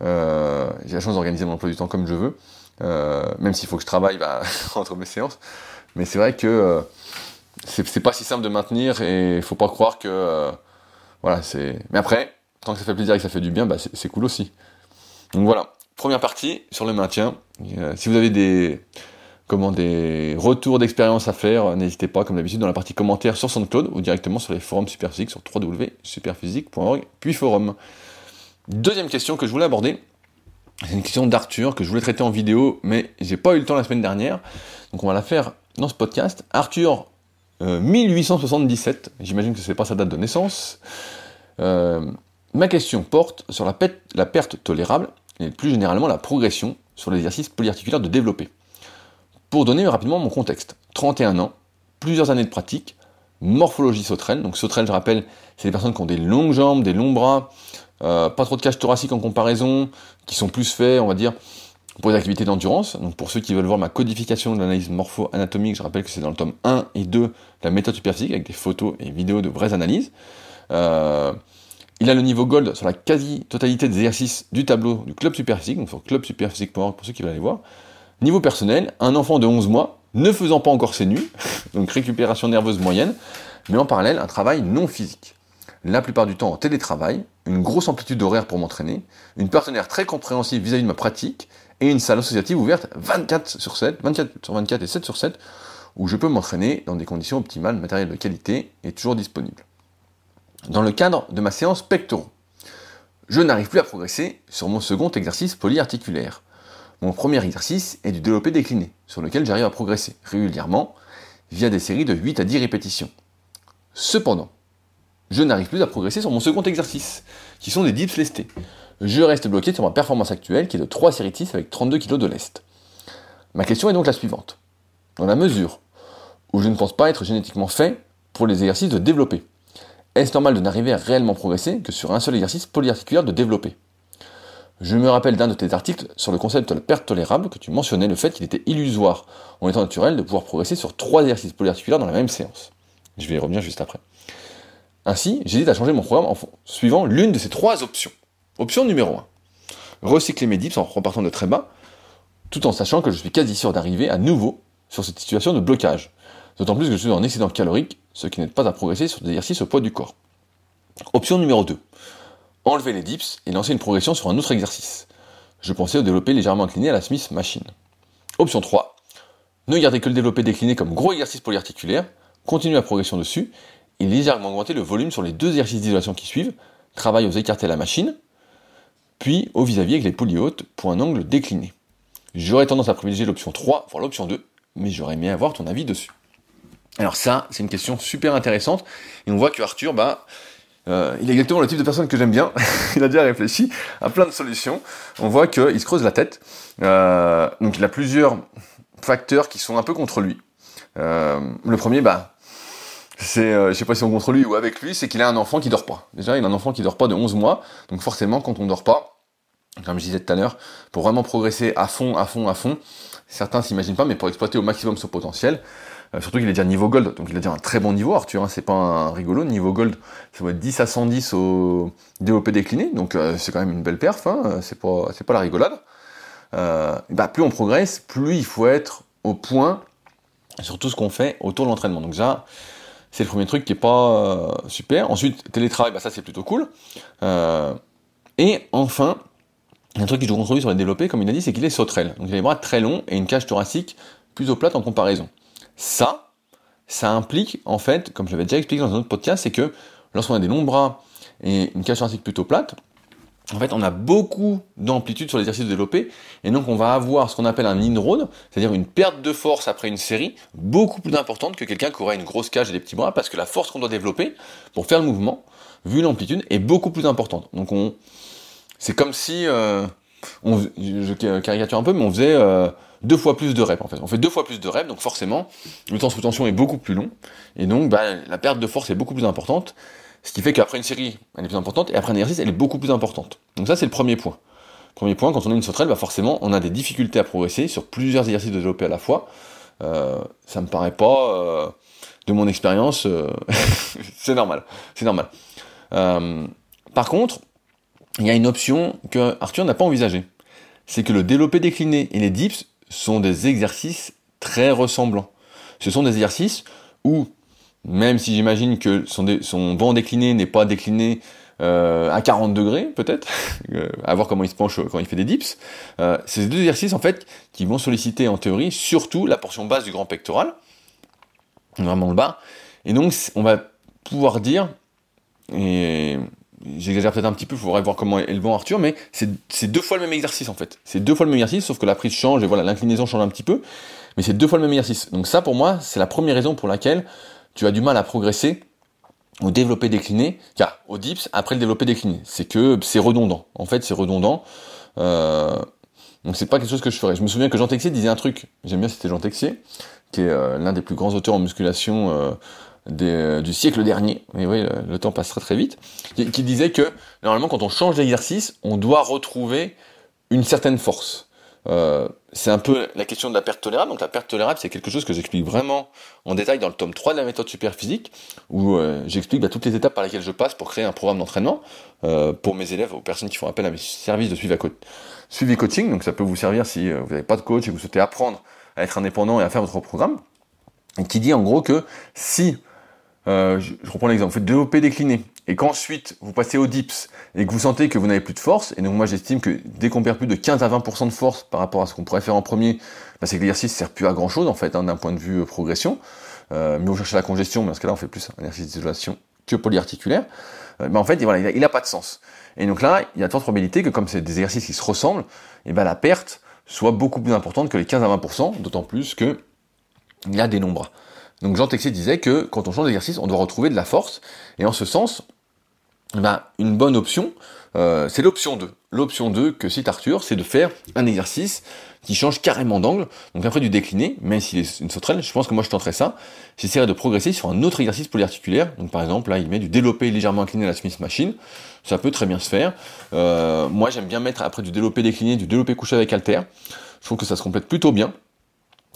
Speaker 1: Euh, j'ai la chance d'organiser mon emploi du temps comme je veux, même s'il faut que je travaille bah, [laughs] entre mes séances. Mais c'est vrai que c'est pas si simple de maintenir et il faut pas croire que voilà. Mais après, tant que ça fait plaisir et que ça fait du bien, bah, c'est cool aussi. Donc voilà. Première partie sur le maintien. Euh, si vous avez des, comment, des retours d'expérience à faire, n'hésitez pas, comme d'habitude, dans la partie commentaires sur SoundCloud ou directement sur les forums Superphysique sur www.superphysique.org, puis forum. Deuxième question que je voulais aborder, c'est une question d'Arthur que je voulais traiter en vidéo, mais j'ai pas eu le temps la semaine dernière, donc on va la faire dans ce podcast. Arthur, 1877, euh, j'imagine que c'est pas sa date de naissance. Euh, ma question porte sur la, la perte tolérable et plus généralement la progression sur l'exercice polyarticulaire de développer. Pour donner rapidement mon contexte, 31 ans, plusieurs années de pratique, morphologie sauterelle, donc sauterelle je rappelle, c'est des personnes qui ont des longues jambes, des longs bras, euh, pas trop de cage thoracique en comparaison, qui sont plus faits, on va dire, pour les activités d'endurance. Donc pour ceux qui veulent voir ma codification de l'analyse morpho-anatomique, je rappelle que c'est dans le tome 1 et 2 de la méthode superphysique, avec des photos et vidéos de vraies analyses. Euh, il a le niveau gold sur la quasi-totalité des exercices du tableau du club superphysique, donc sur clubsuperphysique.org pour ceux qui veulent aller voir. Niveau personnel, un enfant de 11 mois, ne faisant pas encore ses nuits, [laughs] donc récupération nerveuse moyenne, mais en parallèle un travail non physique. La plupart du temps en télétravail, une grosse amplitude d'horaire pour m'entraîner, une partenaire très compréhensive vis-à-vis de ma pratique, et une salle associative ouverte 24 sur 7, 24 sur 24 et 7 sur 7, où je peux m'entraîner dans des conditions optimales, matériel de qualité et toujours disponible dans le cadre de ma séance pectoraux. Je n'arrive plus à progresser sur mon second exercice polyarticulaire. Mon premier exercice est du développé décliné, sur lequel j'arrive à progresser régulièrement via des séries de 8 à 10 répétitions. Cependant, je n'arrive plus à progresser sur mon second exercice, qui sont des dips lestés. Je reste bloqué sur ma performance actuelle, qui est de 3 séries de 6 avec 32 kg de lest. Ma question est donc la suivante. Dans la mesure où je ne pense pas être génétiquement fait pour les exercices de développer, est-ce normal de n'arriver à réellement progresser que sur un seul exercice polyarticulaire de développer? Je me rappelle d'un de tes articles sur le concept de la perte tolérable que tu mentionnais le fait qu'il était illusoire en étant naturel de pouvoir progresser sur trois exercices polyarticulaires dans la même séance. Je vais y revenir juste après. Ainsi, j'hésite à changer mon programme en suivant l'une de ces trois options. Option numéro 1. Recycler mes dips en repartant de très bas, tout en sachant que je suis quasi sûr d'arriver à nouveau sur cette situation de blocage. D'autant plus que je suis en excédent calorique ce qui n'aide pas à progresser sur des exercices au poids du corps. Option numéro 2. Enlever les dips et lancer une progression sur un autre exercice. Je pensais au développé légèrement incliné à la Smith Machine. Option 3. Ne garder que le développé décliné comme gros exercice polyarticulaire, continuer la progression dessus, et légèrement augmenter le volume sur les deux exercices d'isolation qui suivent, travail aux écartés à la machine, puis au vis-à-vis avec les poulies hautes pour un angle décliné. J'aurais tendance à privilégier l'option 3, voire l'option 2, mais j'aurais aimé avoir ton avis dessus. Alors ça, c'est une question super intéressante. Et on voit que Arthur, bah, Euh, il est exactement le type de personne que j'aime bien. [laughs] il a déjà réfléchi à plein de solutions. On voit qu'il se creuse la tête. Euh, donc il a plusieurs facteurs qui sont un peu contre lui. Euh, le premier, bah, c'est, je sais pas si on contre lui ou avec lui, c'est qu'il a un enfant qui dort pas. Déjà, il a un enfant qui dort pas de 11 mois. Donc forcément, quand on dort pas, comme je disais tout à l'heure, pour vraiment progresser à fond, à fond, à fond, certains s'imaginent pas, mais pour exploiter au maximum son potentiel, euh, surtout qu'il est déjà niveau gold, donc il a déjà un très bon niveau, Arthur, hein, c'est pas un rigolo, niveau gold, ça va être 10 à 110 au DOP décliné, donc euh, c'est quand même une belle perf, hein, c'est pas, c'est pas la rigolade. Euh, bah, plus on progresse, plus il faut être au point sur tout ce qu'on fait autour de l'entraînement. Donc déjà, c'est le premier truc qui est pas super. Ensuite, télétravail, bah ça c'est plutôt cool. et enfin, un truc qui joue contre lui sur les développés, comme il a dit, c'est qu'il est sauterelle. Donc il a les bras très longs et une cage thoracique plutôt plate en comparaison. Ça, ça implique, en fait, comme je l'avais déjà expliqué dans un autre podcast, c'est que lorsqu'on a des longs bras et une cage thoracique plutôt plate, en fait, on a beaucoup d'amplitude sur l'exercice développé, et donc on va avoir ce qu'on appelle un inroad, c'est-à-dire une perte de force après une série, beaucoup plus importante que quelqu'un qui aurait une grosse cage et des petits bras, parce que la force qu'on doit développer pour faire le mouvement, vu l'amplitude, est beaucoup plus importante. Donc on, c'est comme si, euh, je caricature un peu, mais on faisait euh, deux fois plus de reps en fait. On fait deux fois plus de reps, donc forcément, le temps sous tension est beaucoup plus long, et donc bah, la perte de force est beaucoup plus importante, ce qui fait qu'après une série, elle est plus importante, et après un exercice, elle est beaucoup plus importante. Donc ça, c'est le premier point. Premier point, quand on a une sauterelle, bah forcément, on a des difficultés à progresser sur plusieurs exercices de développé à la fois. Euh, ça me paraît pas, euh, de mon expérience, euh, [laughs] c'est normal, c'est normal. Euh, par contre, il y a une option que Arthur n'a pas envisagée. C'est que le développé décliné et les dips sont des exercices très ressemblants. Ce sont des exercices où, même si j'imagine que son, banc décliné n'est pas décliné euh, à 40 degrés, peut-être, [laughs] euh, à voir comment il se penche quand il fait des dips, euh, c'est deux exercices en fait qui vont solliciter en théorie surtout la portion basse du grand pectoral, vraiment le bas, et donc on va pouvoir dire, et j'exagère peut-être un petit peu, il faudrait voir comment est le bon Arthur, mais c'est deux fois le même exercice en fait. C'est deux fois le même exercice, sauf que la prise change et voilà, l'inclinaison change un petit peu, mais c'est deux fois le même exercice. Donc ça, pour moi, c'est la première raison pour laquelle tu as du mal à progresser au développé décliné, car au dips, après le développé décliné. C'est que c'est redondant. En fait, c'est redondant. Euh, donc c'est pas quelque chose que je ferais. Je me souviens que Jean Texier disait un truc, j'aime bien c'était Jean Texier, qui est euh, l'un des plus grands auteurs en musculation euh, euh, du siècle dernier, mais oui, le, temps passe très très vite, qui, disait que normalement quand on change d'exercice, on doit retrouver une certaine force. Euh, c'est un peu la question de la perte tolérable. Donc la perte tolérable, c'est quelque chose que j'explique vraiment en détail dans le tome 3 de la méthode super physique, où euh, j'explique bah, toutes les étapes par lesquelles je passe pour créer un programme d'entraînement pour mes élèves, aux personnes qui font appel à mes services de suivi, coaching. Donc ça peut vous servir si vous n'avez pas de coach et vous souhaitez apprendre à être indépendant et à faire votre programme. Et qui dit en gros que si euh, je, reprends l'exemple, vous faites deux OP déclinés, et qu'ensuite vous passez au dips, et que vous sentez que vous n'avez plus de force, et donc moi j'estime que dès qu'on perd plus de 15 à 20% de force par rapport à ce qu'on pourrait faire en premier, bah, c'est que l'exercice sert plus à grand chose en fait, hein, d'un point de vue euh, progression. Euh, mais vous cherchez la congestion, mais dans ce cas-là on fait plus un exercice d'isolation que polyarticulaire. Euh, en fait, il n'a pas de sens. Et donc là, il y a de fortes probabilités que comme c'est des exercices qui se ressemblent, et ben la perte soit beaucoup plus importante que les 15 à 20%, d'autant plus que il y a des nombres. Donc Jean Texier disait que quand on change d'exercice, on doit retrouver de la force. Et en ce sens, ben, une bonne option, euh, c'est l'option 2. L'option 2 que cite Arthur, c'est de faire un exercice qui change carrément d'angle. Donc après du décliné, même s'il est une sauterelle, je pense que moi je tenterais ça. J'essaierais de progresser sur un autre exercice polyarticulaire. Donc par exemple, là il met du développé légèrement incliné à la Smith Machine. Ça peut très bien se faire. Euh, moi j'aime bien mettre après du développé décliné, du développé couché avec halter. Je trouve que ça se complète plutôt bien.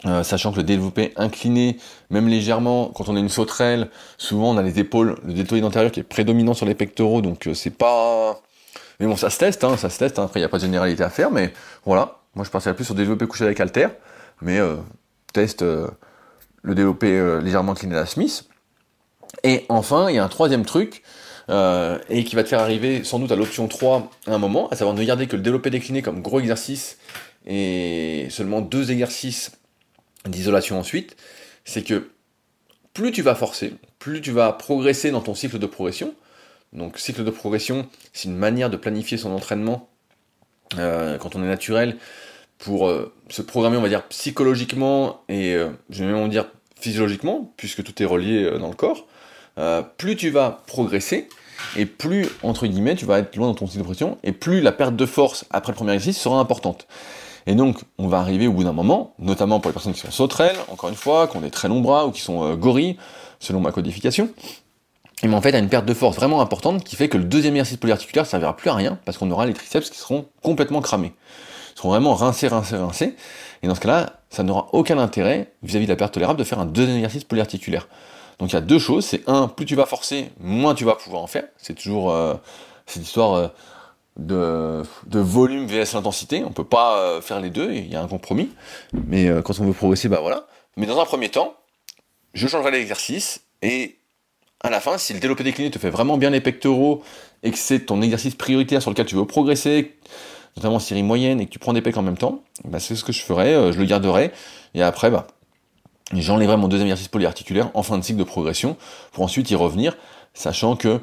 Speaker 1: Euh, sachant que le développé incliné, même légèrement, quand on a une sauterelle, souvent on a les épaules, le deltoïde antérieur qui est prédominant sur les pectoraux, donc euh, c'est pas... Mais bon, ça se teste, hein, ça se teste, hein. après il n'y a pas de généralité à faire, mais voilà, moi je partirais plus sur développé couché avec halter, mais euh, teste le développé légèrement incliné à la Smith. Et enfin, il y a un troisième truc, et qui va te faire arriver sans doute à l'option 3 à un moment, à savoir ne garder que le développé décliné comme gros exercice, et seulement deux exercices d'isolation ensuite, c'est que plus tu vas forcer, plus tu vas progresser dans ton cycle de progression. Donc cycle de progression, c'est une manière de planifier son entraînement euh, quand on est naturel pour euh, se programmer, on va dire, psychologiquement et euh, je vais même dire physiologiquement, puisque tout est relié dans le corps. plus tu vas progresser, et plus, entre guillemets, tu vas être loin dans ton cycle de progression, et plus la perte de force après le premier exercice sera importante. Et donc, on va arriver au bout d'un moment, notamment pour les personnes qui sont sauterelles, encore une fois, qui ont des très longs bras ou qui sont euh, gorilles, selon ma codification. Et mais en fait, à une perte de force vraiment importante qui fait que le deuxième exercice polyarticulaire ne servira plus à rien parce qu'on aura les triceps qui seront complètement cramés. Ils seront vraiment rincés, rincés, rincés. Et dans ce cas-là, ça n'aura aucun intérêt vis-à-vis de la perte tolérable de faire un deuxième exercice polyarticulaire. Donc il y a deux choses. C'est un, plus tu vas forcer, moins tu vas pouvoir en faire. C'est toujours euh, cette histoire euh, de, volume vs l'intensité. On peut pas euh, faire les deux. Il y a un compromis. Mais euh, quand on veut progresser, bah voilà. Mais dans un premier temps, je changerai l'exercice et à la fin, si le développé décliné te fait vraiment bien les pectoraux et que c'est ton exercice prioritaire sur lequel tu veux progresser, notamment série moyenne, et que tu prends des pecs en même temps, bah c'est ce que je ferai, euh, je le garderai, et après, bah, j'enlèverai mon deuxième exercice polyarticulaire en fin de cycle de progression, pour ensuite y revenir, sachant que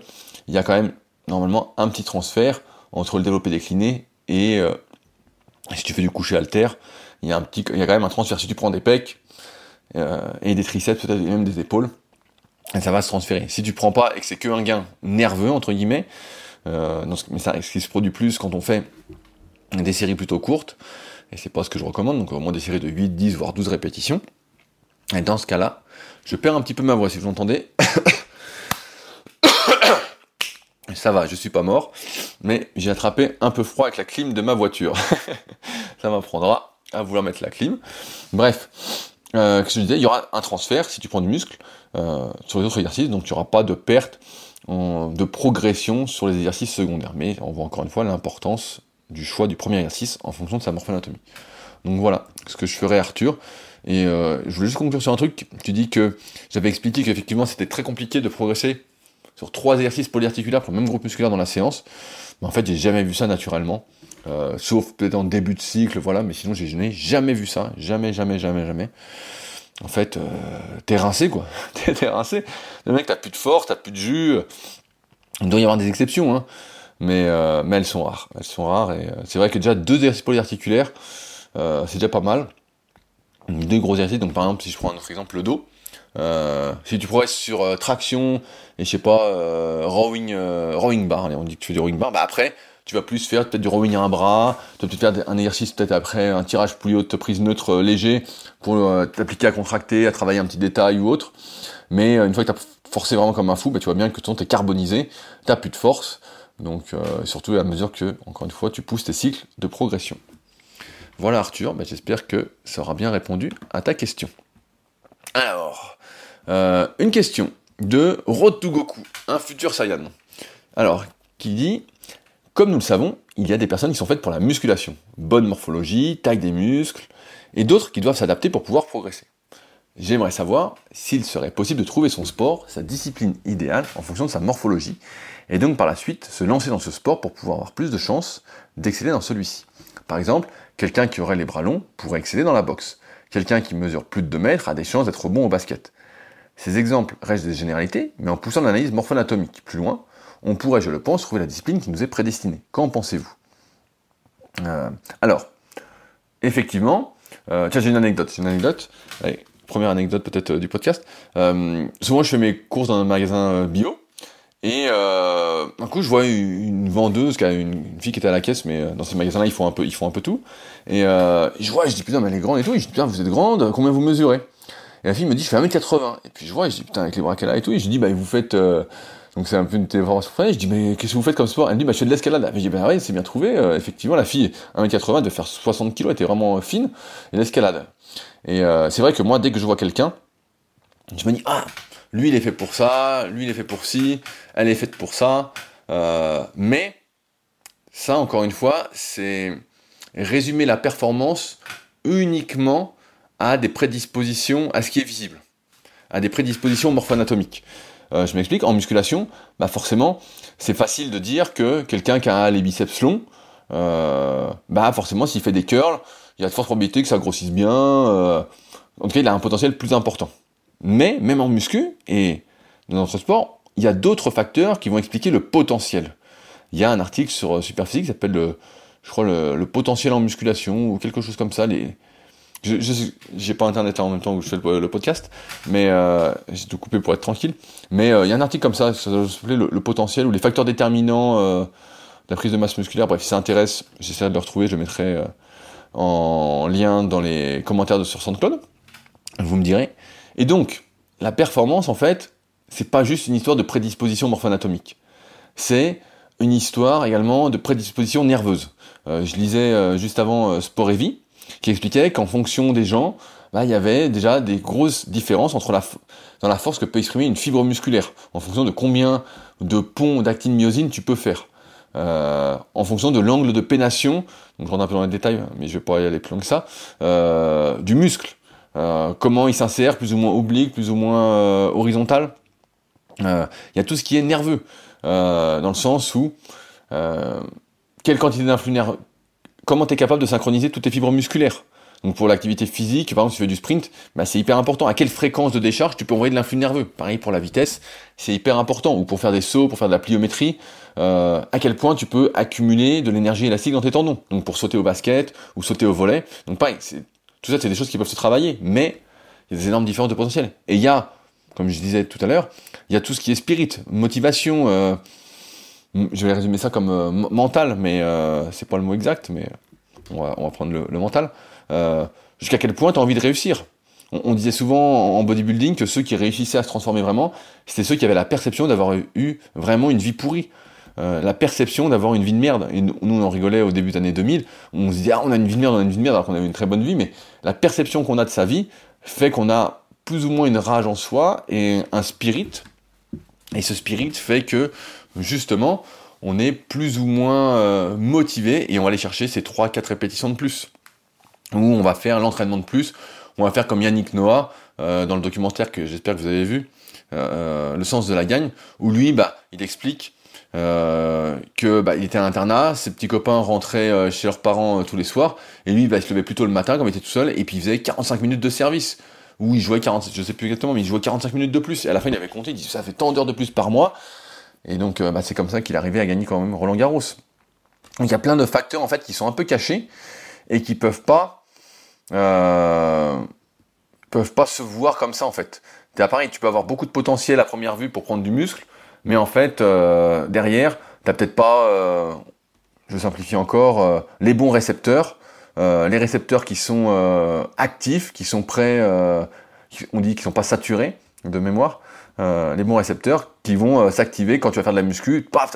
Speaker 1: il y a quand même, normalement, un petit transfert entre le développé décliné et, euh, si tu fais du coucher alter, il y a un petit, il y a quand même un transfert, si tu prends des pecs, euh, et des triceps, peut-être même des épaules, ça va se transférer. Si tu prends pas et que c'est que un gain nerveux entre guillemets, euh, mais ça, ce qui se produit plus quand on fait des séries plutôt courtes, et c'est pas ce que je recommande, donc au moins des séries de 8, 10, voire 12 répétitions. Et dans ce cas-là, je perds un petit peu ma voix si vous l'entendez. Ça va, je suis pas mort, mais j'ai attrapé un peu froid avec la clim de ma voiture. [laughs] ça m'apprendra à vouloir mettre la clim. Bref, euh, que je disais, il y aura un transfert si tu prends du muscle euh, sur les autres exercices, donc tu n'auras pas de perte de progression sur les exercices secondaires. Mais on voit encore une fois l'importance du choix du premier exercice en fonction de sa morphoanatomie. Donc voilà ce que je ferai Arthur. Et euh, je voulais juste conclure sur un truc. Tu dis que j'avais expliqué qu'effectivement c'était très compliqué de progresser sur trois exercices polyarticulaires pour le même groupe musculaire dans la séance. Mais en fait, j'ai jamais vu ça naturellement. Euh, sauf peut-être en début de cycle, voilà, mais sinon je n'ai jamais vu ça, jamais, jamais, jamais, jamais. En fait, euh, t'es rincé quoi, [laughs] t'es rincé. Le mec, t'as plus de force, t'as plus de jus. Il doit y avoir des exceptions, hein. mais, euh, mais elles sont rares, elles sont rares. Et c'est vrai que déjà deux exercices polyarticulaires, c'est déjà pas mal. Deux gros exercices, donc par exemple si je prends un autre exemple, le dos. Si tu progresses sur traction et je sais pas rowing rowing bar, on dit que tu fais du rowing bar, bah après tu vas plus faire peut-être du rowing à un bras, tu vas peut-être faire un exercice peut-être après un tirage plus haute prise neutre euh, léger pour euh, t'appliquer à contracter, à travailler un petit détail ou autre. Mais euh, une fois que tu as forcé vraiment comme un fou, bah, tu vois bien que ton t'es carbonisé, t'as plus de force. Donc surtout à mesure que, encore une fois, tu pousses tes cycles de progression. Voilà Arthur, bah, j'espère que ça aura bien répondu à ta question. Alors, une question de Road un futur Saiyan. Alors, qui dit comme nous le savons, il y a des personnes qui sont faites pour la musculation. Bonne morphologie, taille des muscles, et d'autres qui doivent s'adapter pour pouvoir progresser. J'aimerais savoir s'il serait possible de trouver son sport, sa discipline idéale en fonction de sa morphologie, et donc par la suite se lancer dans ce sport pour pouvoir avoir plus de chances d'exceller dans celui-ci. Par exemple, quelqu'un qui aurait les bras longs pourrait exceller dans la boxe. Quelqu'un qui mesure plus de 2 mètres a des chances d'être bon au basket. Ces exemples restent des généralités, mais en poussant l'analyse morpho-anatomique plus loin, on pourrait, je le pense, trouver la discipline qui nous est prédestinée. Qu'en pensez-vous? Euh, Alors, effectivement, euh, tiens, j'ai une anecdote. Une anecdote. première anecdote peut-être euh, du podcast. souvent, je fais mes courses dans un magasin bio. Et un coup, je vois une, vendeuse, qui a une, fille qui était à la caisse, mais dans ces magasins-là, ils font un peu, ils font un peu tout. Et je vois, je dis putain, mais elle est grande et tout. Je dis putain, vous êtes grande, combien vous mesurez? Et la fille me dit, je fais 1m80. Et puis je vois, je dis putain, avec les bras qu'elle et tout. Et je dis, bah, vous faites donc c'est un peu une téléphone Je dis, mais qu'est-ce que vous faites comme sport? Elle me dit, bah, je fais de l'escalade. Je dis, bah ouais, c'est bien trouvé. Euh, effectivement, la fille, 1m80, de faire 60 kg, était vraiment fine. Et l'escalade. Et euh, c'est vrai que moi, dès que je vois quelqu'un, je me dis, ah, lui, il est fait pour ça, lui, il est fait pour ci, elle est faite pour ça. Euh, mais, ça, encore une fois, c'est résumer la performance uniquement à des prédispositions, à ce qui est visible, à des prédispositions morpho-anatomiques. Euh, je m'explique, en musculation, bah forcément, c'est facile de dire que quelqu'un qui a les biceps longs, euh, bah forcément, s'il fait des curls, il y a de fortes probabilités que ça grossisse bien. Euh, en tout cas, il a un potentiel plus important. Mais même en muscu et dans ce sport, il y a d'autres facteurs qui vont expliquer le potentiel. Il y a un article sur Superphysique qui s'appelle le, je crois le, potentiel en musculation ou quelque chose comme ça. Les, Je, j'ai pas internet là en même temps où je fais le, podcast, mais euh, j'ai tout coupé pour être tranquille. Mais il y a un article comme ça, ça s'appelait le, le, potentiel ou les facteurs déterminants de la prise de masse musculaire. Bref, si ça intéresse, j'essaierai de le retrouver, je le mettrai en lien dans les commentaires de sur SoundCloud. Vous me direz. Et donc, la performance, en fait, c'est pas juste une histoire de prédisposition morpho-anatomique. C'est une histoire également de prédisposition nerveuse. Euh, je lisais euh, juste avant euh, Sport et Vie, qui expliquait qu'en fonction des gens, bah, il y avait déjà des grosses différences entre la, dans la force que peut exprimer une fibre musculaire, en fonction de combien de ponts d'actine myosine tu peux faire. Euh, en fonction de l'angle de pénation, donc je rentre un peu dans les détails, mais je vais pas y aller plus loin que ça, euh, du muscle. Euh, comment il s'insère, plus ou moins oblique, plus ou moins horizontal. Il y a tout ce qui est nerveux, dans le sens où quelle quantité d'influx nerveux, comment tu es capable de synchroniser toutes tes fibres musculaires. Donc pour l'activité physique, par exemple si tu fais du sprint, bah c'est hyper important. À quelle fréquence de décharge tu peux envoyer de l'influx nerveux? Pareil pour la vitesse, c'est hyper important. Ou pour faire des sauts, pour faire de la pliométrie, euh, à quel point tu peux accumuler de l'énergie élastique dans tes tendons? Donc pour sauter au basket ou sauter au volet. Donc pareil, tout ça c'est des choses qui peuvent se travailler, mais il y a des énormes différences de potentiel. Et il y a, comme je disais tout à l'heure, il y a tout ce qui est spirit, motivation. Euh, je vais résumer ça comme euh, mental, mais euh, c'est pas le mot exact, mais on va, prendre le, le mental. Euh, jusqu'à quel point tu as envie de réussir? On, disait souvent en bodybuilding que ceux qui réussissaient à se transformer vraiment, c'était ceux qui avaient la perception d'avoir eu vraiment une vie pourrie. Euh, la perception d'avoir une vie de merde. Et nous, on en rigolait au début des années 2000. On se disait, ah, on a une vie de merde, on a une vie de merde, alors qu'on avait une très bonne vie, mais la perception qu'on a de sa vie fait qu'on a plus ou moins une rage en soi et un spirit. Et ce spirit fait que, justement, on est plus ou moins euh, motivé et on va aller chercher ces 3-4 répétitions de plus. Où on va faire l'entraînement de plus, on va faire comme Yannick Noah euh, dans le documentaire que j'espère que vous avez vu, euh, Le sens de la gagne, où lui, bah, il explique euh, que bah, était à l'internat, ses petits copains rentraient chez leurs parents tous les soirs, et lui, bah, il se levait plutôt le matin, comme il était tout seul, et puis il faisait 45 minutes de service, où il jouait 40, je sais plus exactement, mais il jouait 45 minutes de plus, et à la fin, il avait compté, il dit, ça fait tant d'heures de plus par mois, et donc, bah, c'est comme ça qu'il arrivait à gagner quand même Roland Garros. Donc, il y a plein de facteurs, en fait, qui sont un peu cachés, et qui peuvent pas euh, peuvent pas se voir comme ça en fait. T'es pareil, tu peux avoir beaucoup de potentiel à première vue pour prendre du muscle, mais en fait euh, derrière, t'as peut-être pas, euh, je simplifie encore, euh, les bons récepteurs, euh, les récepteurs qui sont actifs, qui sont prêts, on dit qu'ils sont pas saturés de mémoire, les bons récepteurs qui vont s'activer quand tu vas faire de la muscu, paf,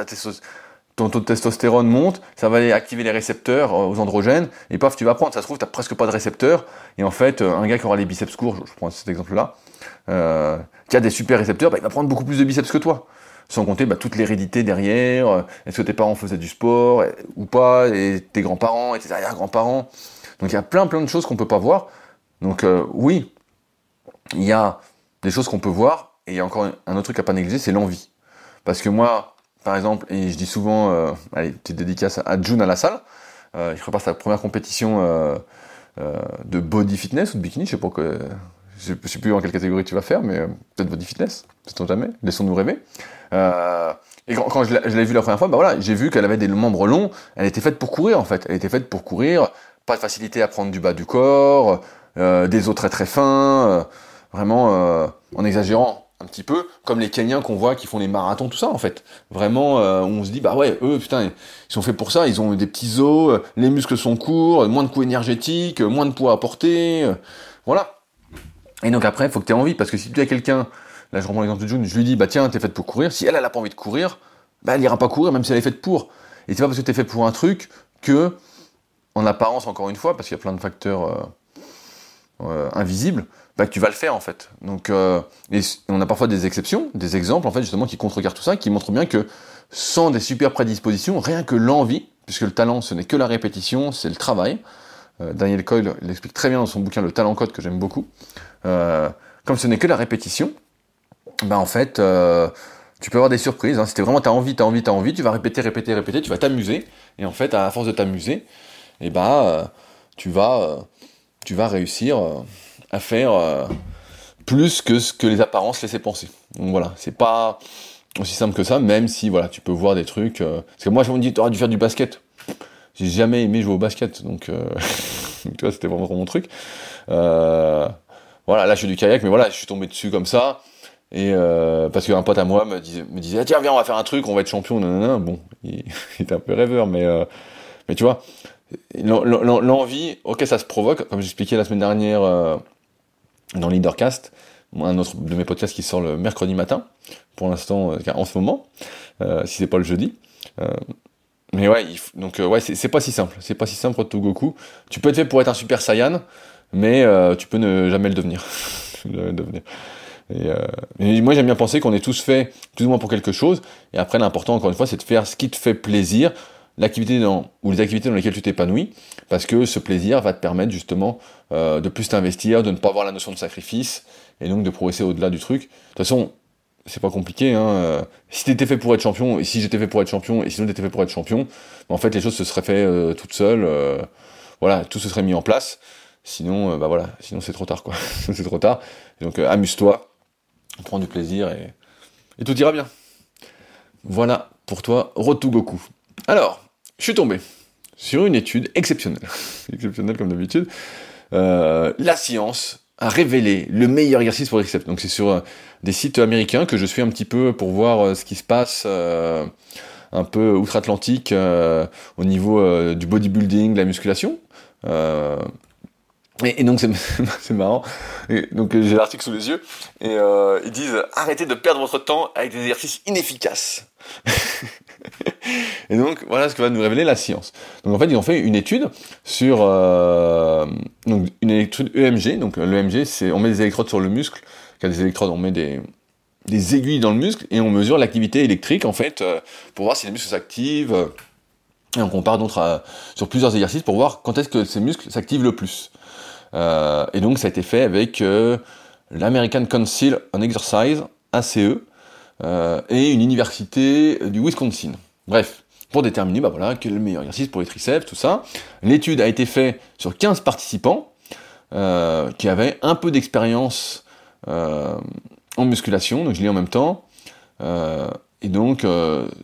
Speaker 1: ton taux de testostérone monte, ça va aller activer les récepteurs euh, aux androgènes, et paf, tu vas prendre. Ça se trouve, t'as presque pas de récepteurs, et en fait, euh, un gars qui aura les biceps courts, je prends cet exemple-là, euh, qui a des super récepteurs, bah, il va prendre beaucoup plus de biceps que toi. Sans compter bah, toute l'hérédité derrière, euh, est-ce que tes parents faisaient du sport, ou pas, et tes grands-parents, et tes arrière-grands-parents. Donc il y a plein plein de choses qu'on peut pas voir. Donc oui, il y a des choses qu'on peut voir, et il y a encore un autre truc à pas négliger, c'est l'envie. Parce que moi, par exemple, et je dis souvent, euh, allez, petite dédicace à June à la salle, euh, il prépare sa première compétition euh, euh, de body fitness ou de bikini, je sais pas que, je sais plus en quelle catégorie tu vas faire, mais euh, peut-être body fitness, sait-on jamais, laissons-nous rêver. Euh, et quand, quand je l'ai vu la première fois, bah voilà, j'ai vu qu'elle avait des membres longs, elle était faite pour courir en fait, elle était faite pour courir, pas de facilité à prendre du bas du corps, des os très très fins, vraiment en exagérant un petit peu comme les Kenyans qu'on voit qui font les marathons, tout ça en fait. Vraiment, euh, on se dit bah ouais, eux putain, ils sont faits pour ça. Ils ont des petits os, euh, les muscles sont courts, moins de coûts énergétiques, euh, moins de poids à porter, voilà. Et donc après, il faut que tu envie parce que si tu as quelqu'un, là je reprends l'exemple de June, je lui dis bah tiens, t'es faite pour courir. Si elle, elle a pas envie de courir, bah elle ira pas courir même si elle est faite pour. Et c'est pas parce que t'es fait pour un truc que, en apparence encore une fois, parce qu'il y a plein de facteurs invisibles bah, que tu vas le faire en fait. Donc, euh, et on a parfois des exceptions, des exemples en fait justement qui contrecarrent tout ça, qui montrent bien que sans des super prédispositions, rien que l'envie, puisque le talent ce n'est que la répétition, c'est le travail. Euh, Daniel Coyle l'explique très bien dans son bouquin Le Talent Code que j'aime beaucoup. Euh, comme ce n'est que la répétition, bah en fait, euh, tu peux avoir des surprises. Hein. Si vraiment t'as envie, t'as envie, t'as envie, tu vas répéter, répéter, répéter, tu vas t'amuser. Et en fait, à force de t'amuser, et eh bah, euh, tu vas, tu vas réussir à faire euh, plus que ce que les apparences laissaient penser. Donc voilà, c'est pas aussi simple que ça, même si voilà, tu peux voir des trucs. Euh, parce que moi, je me dis, tu aurais dû faire du basket. j'ai jamais aimé jouer au basket, donc euh, [laughs] tu vois, c'était vraiment mon truc. Euh, voilà, là je fais du kayak, mais voilà, je suis tombé dessus comme ça. Et euh, parce qu'un pote à moi me disait, disait tiens viens on va faire un truc, on va être champion. Non, Bon, il, [laughs] était un peu rêveur, mais euh, mais tu vois, l'envie, ok ça se provoque, comme j'expliquais la semaine dernière euh, dans Leadercast, un autre de mes podcasts qui sort le mercredi matin, pour l'instant euh, en ce moment, euh, si c'est pas le jeudi. Euh, mais ouais, donc ouais, c'est pas si simple. C'est pas si simple to Goku. Tu peux être fait pour être un Super Saiyan, mais tu peux ne jamais le devenir. [laughs] euh, moi j'aime bien penser qu'on est tous faits plus ou moins pour quelque chose. Et après l'important encore une fois c'est de faire ce qui te fait plaisir, l'activité dans ou les activités dans lesquelles tu t'épanouis, parce que ce plaisir va te permettre justement euh, de plus t'investir, de ne pas avoir la notion de sacrifice et donc de progresser au-delà du truc. De toute façon c'est pas compliqué. Hein. Euh, si t'étais fait pour être champion, et si j'étais fait pour être champion, et sinon t'étais fait pour être champion, en fait les choses se seraient fait euh, toutes seules. Euh, voilà, tout se serait mis en place. Sinon, bah voilà, sinon c'est trop tard quoi. [laughs] c'est trop tard. Donc amuse-toi, prends du plaisir et, tout ira bien. Voilà pour toi, Road to Goku. Alors, je suis tombé sur une étude exceptionnelle, [laughs] exceptionnelle comme d'habitude. la science a révélé le meilleur exercice pour triceps. Donc c'est sur euh, des sites américains que je suis un petit peu pour voir euh, ce qui se passe euh, un peu outre-Atlantique au niveau du bodybuilding, de la musculation. Et, donc c'est [laughs] marrant. Donc j'ai l'article sous les yeux et euh, ils disent arrêtez de perdre votre temps avec des exercices inefficaces. [laughs] et donc voilà ce que va nous révéler la science. Donc en fait ils ont fait une étude sur euh, donc une étude EMG. Donc l'EMG c'est on met des électrodes sur le muscle. Quand des électrodes on met des des aiguilles dans le muscle et on mesure l'activité électrique en fait euh, pour voir si les muscles s'activent. Et on compare d'autres euh, sur plusieurs exercices pour voir quand est-ce que ces muscles s'activent le plus. Euh, et donc ça a été fait avec euh, l'American Council on Exercise, ACE, euh, et une université du Wisconsin. Bref, pour déterminer bah voilà, quel est le meilleur exercice pour les triceps, tout ça. L'étude a été faite sur 15 participants qui avaient un peu d'expérience en musculation, donc je lis en même temps. Et donc,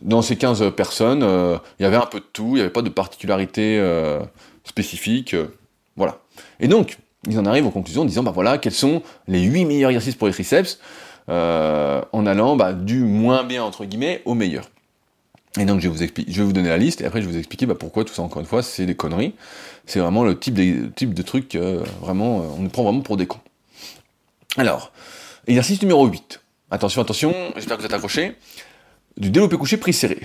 Speaker 1: dans ces 15 personnes, il y avait un peu de tout, il n'y avait pas de particularité spécifique. voilà. Et donc, ils en arrivent aux conclusions en disant, bah voilà, quels sont les 8 meilleurs exercices pour les triceps, euh, en allant bah, du moins bien, entre guillemets, au meilleur. Et donc, je vais vous, expliquer, je vais vous donner la liste, et après, je vais vous expliquer bah, pourquoi tout ça, encore une fois, c'est des conneries. C'est vraiment le type de, type de truc, euh, vraiment, euh, on nous prend vraiment pour des cons. Alors, exercice numéro 8. Attention, attention, j'espère que vous êtes accrochés du développé couché pris serré.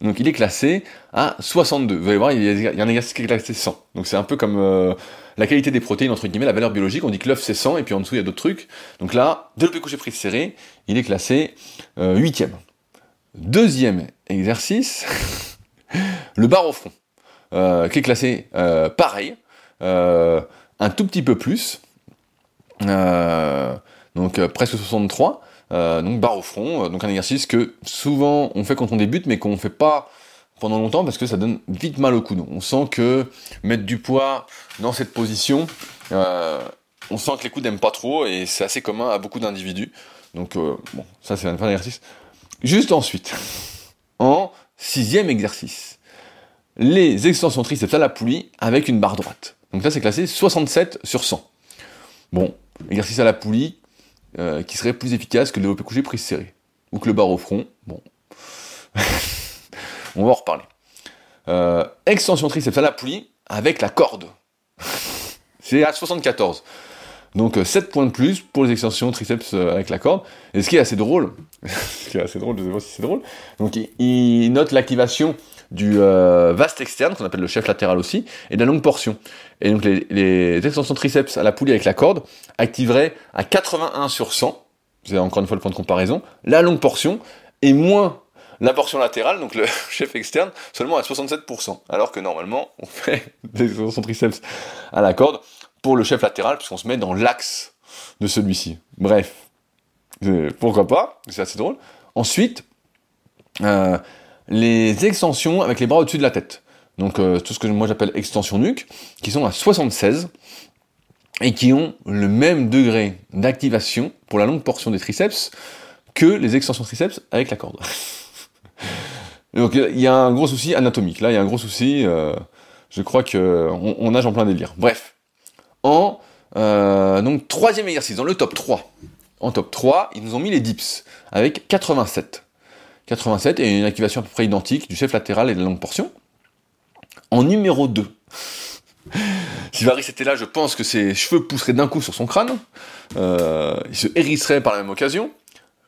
Speaker 1: Donc il est classé à 62. Vous allez voir, il y a, un exercice qui est classé 100. Donc c'est un peu comme euh, la qualité des protéines, entre guillemets, la valeur biologique. On dit que l'œuf c'est 100 et puis en dessous il y a d'autres trucs. Donc là, développé couché pris serré, il est classé euh, 8 Deuxième exercice, [laughs] le bar au front, euh, qui est classé euh, pareil, un tout petit peu plus, donc presque 63. Euh, donc barre au front, euh, donc un exercice que souvent on fait quand on débute, mais qu'on fait pas pendant longtemps parce que ça donne vite mal au coude. On sent que mettre du poids dans cette position, euh, on sent que les coudes n'aiment pas trop et c'est assez commun à beaucoup d'individus. Donc bon, ça c'est un fin d'exercice. Juste ensuite, [laughs] en sixième exercice, les extensions triceps à la poulie avec une barre droite. Donc là c'est classé 67 sur 100. Bon, exercice à la poulie, euh, qui serait plus efficace que le développé couché prise serré. Ou que le bar au front. Bon. [laughs] On va en reparler. Euh, extension triceps à la poulie avec la corde. [laughs] c'est à 74. Donc 7 euh, points de plus pour les extensions triceps avec la corde. Et ce qui est assez drôle, [laughs] ce qui assez drôle, je sais pas si c'est drôle, donc il note l'activation du euh, vaste externe, qu'on appelle le chef latéral aussi, et de la longue portion. Et donc les, extensions triceps à la poulie avec la corde activeraient à 81 sur 100, c'est encore une fois le point de comparaison, la longue portion, et moins la portion latérale, donc le [laughs] chef externe, seulement à 67%, alors que normalement on [laughs] fait des extensions triceps à la corde pour le chef latéral, puisqu'on se met dans l'axe de celui-ci. Bref, pourquoi pas, c'est assez drôle. Ensuite, euh, les extensions avec les bras au-dessus de la tête. Donc euh, tout ce que moi j'appelle extension nuque, qui sont à 76 et qui ont le même degré d'activation pour la longue portion des triceps que les extensions triceps avec la corde. [laughs] Donc il y a un gros souci anatomique. Là, il y a un gros souci. Euh, Je crois que on, nage en plein délire. Bref. En euh, donc troisième exercice, dans le top 3. En top 3, ils nous ont mis les dips avec 87. 87 et une activation à peu près identique du chef latéral et de la longue portion. En numéro 2, si Varys était là, je pense que ses cheveux pousseraient d'un coup sur son crâne. Euh, il se hérisserait par la même occasion.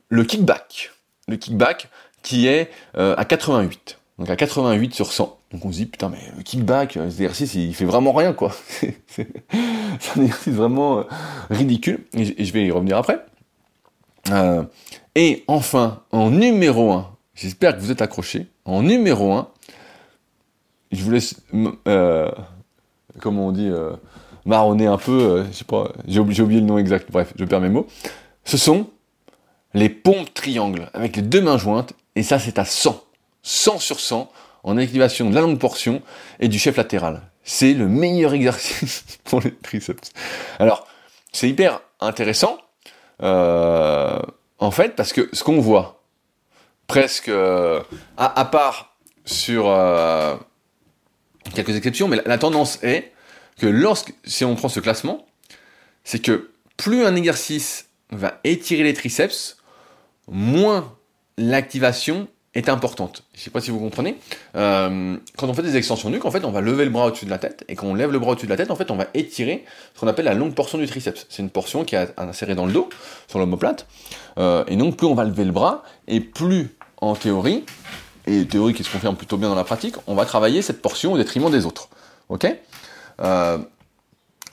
Speaker 1: Le kickback. Le kickback qui est euh, à 88. Donc à 88 sur 100. Donc on se dit, putain, mais le kickback, euh, cet exercice, il fait vraiment rien, quoi. [laughs] c'est un exercice vraiment ridicule. Et je vais y revenir après. Et enfin, en numéro 1, j'espère que vous êtes accrochés. En numéro 1, je vous laisse comme on dit, euh, marronner un peu, euh, sais pas, j'ai oublié, oublié, le nom exact, bref, je perds mes mots. Ce sont les pompes triangles avec les deux mains jointes, et ça c'est à 100. 100 sur 100 en activation de la longue portion et du chef latéral. C'est le meilleur exercice [laughs] pour les triceps. Alors, c'est hyper intéressant, euh, en fait, parce que ce qu'on voit, presque, à, à, part sur quelques exceptions, mais la, tendance est que lorsque, si on prend ce classement, c'est que plus un exercice va étirer les triceps, moins l'activation est importante. Je ne sais pas si vous comprenez. Euh, quand on fait des extensions nuque, en fait, on va lever le bras au-dessus de la tête, et quand on lève le bras au-dessus de la tête, en fait, on va étirer ce qu'on appelle la longue portion du triceps. C'est une portion qui est insérée dans le dos, sur l'omoplate, euh, et donc plus on va lever le bras, et plus, en théorie, et théorie qui se confirme plutôt bien dans la pratique, on va travailler cette portion au détriment des autres. Ok? Euh,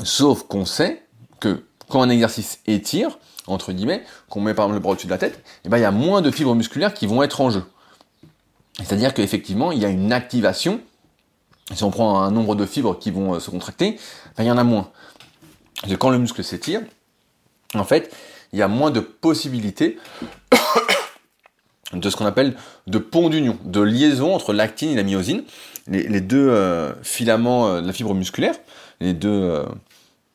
Speaker 1: Sauf qu'on sait que quand un exercice étire, entre guillemets, qu'on met par exemple le bras au-dessus de la tête, eh ben, il y a moins de fibres musculaires qui vont être en jeu. C'est-à-dire qu'effectivement, il y a une activation. Si on prend un nombre de fibres qui vont euh, se contracter, ben, il y en a moins. Et quand le muscle s'étire, en fait, il y a moins de possibilités de ce qu'on appelle de pont d'union, de liaison entre l'actine et la myosine, les, deux euh, filaments euh, de la fibre musculaire, les deux euh,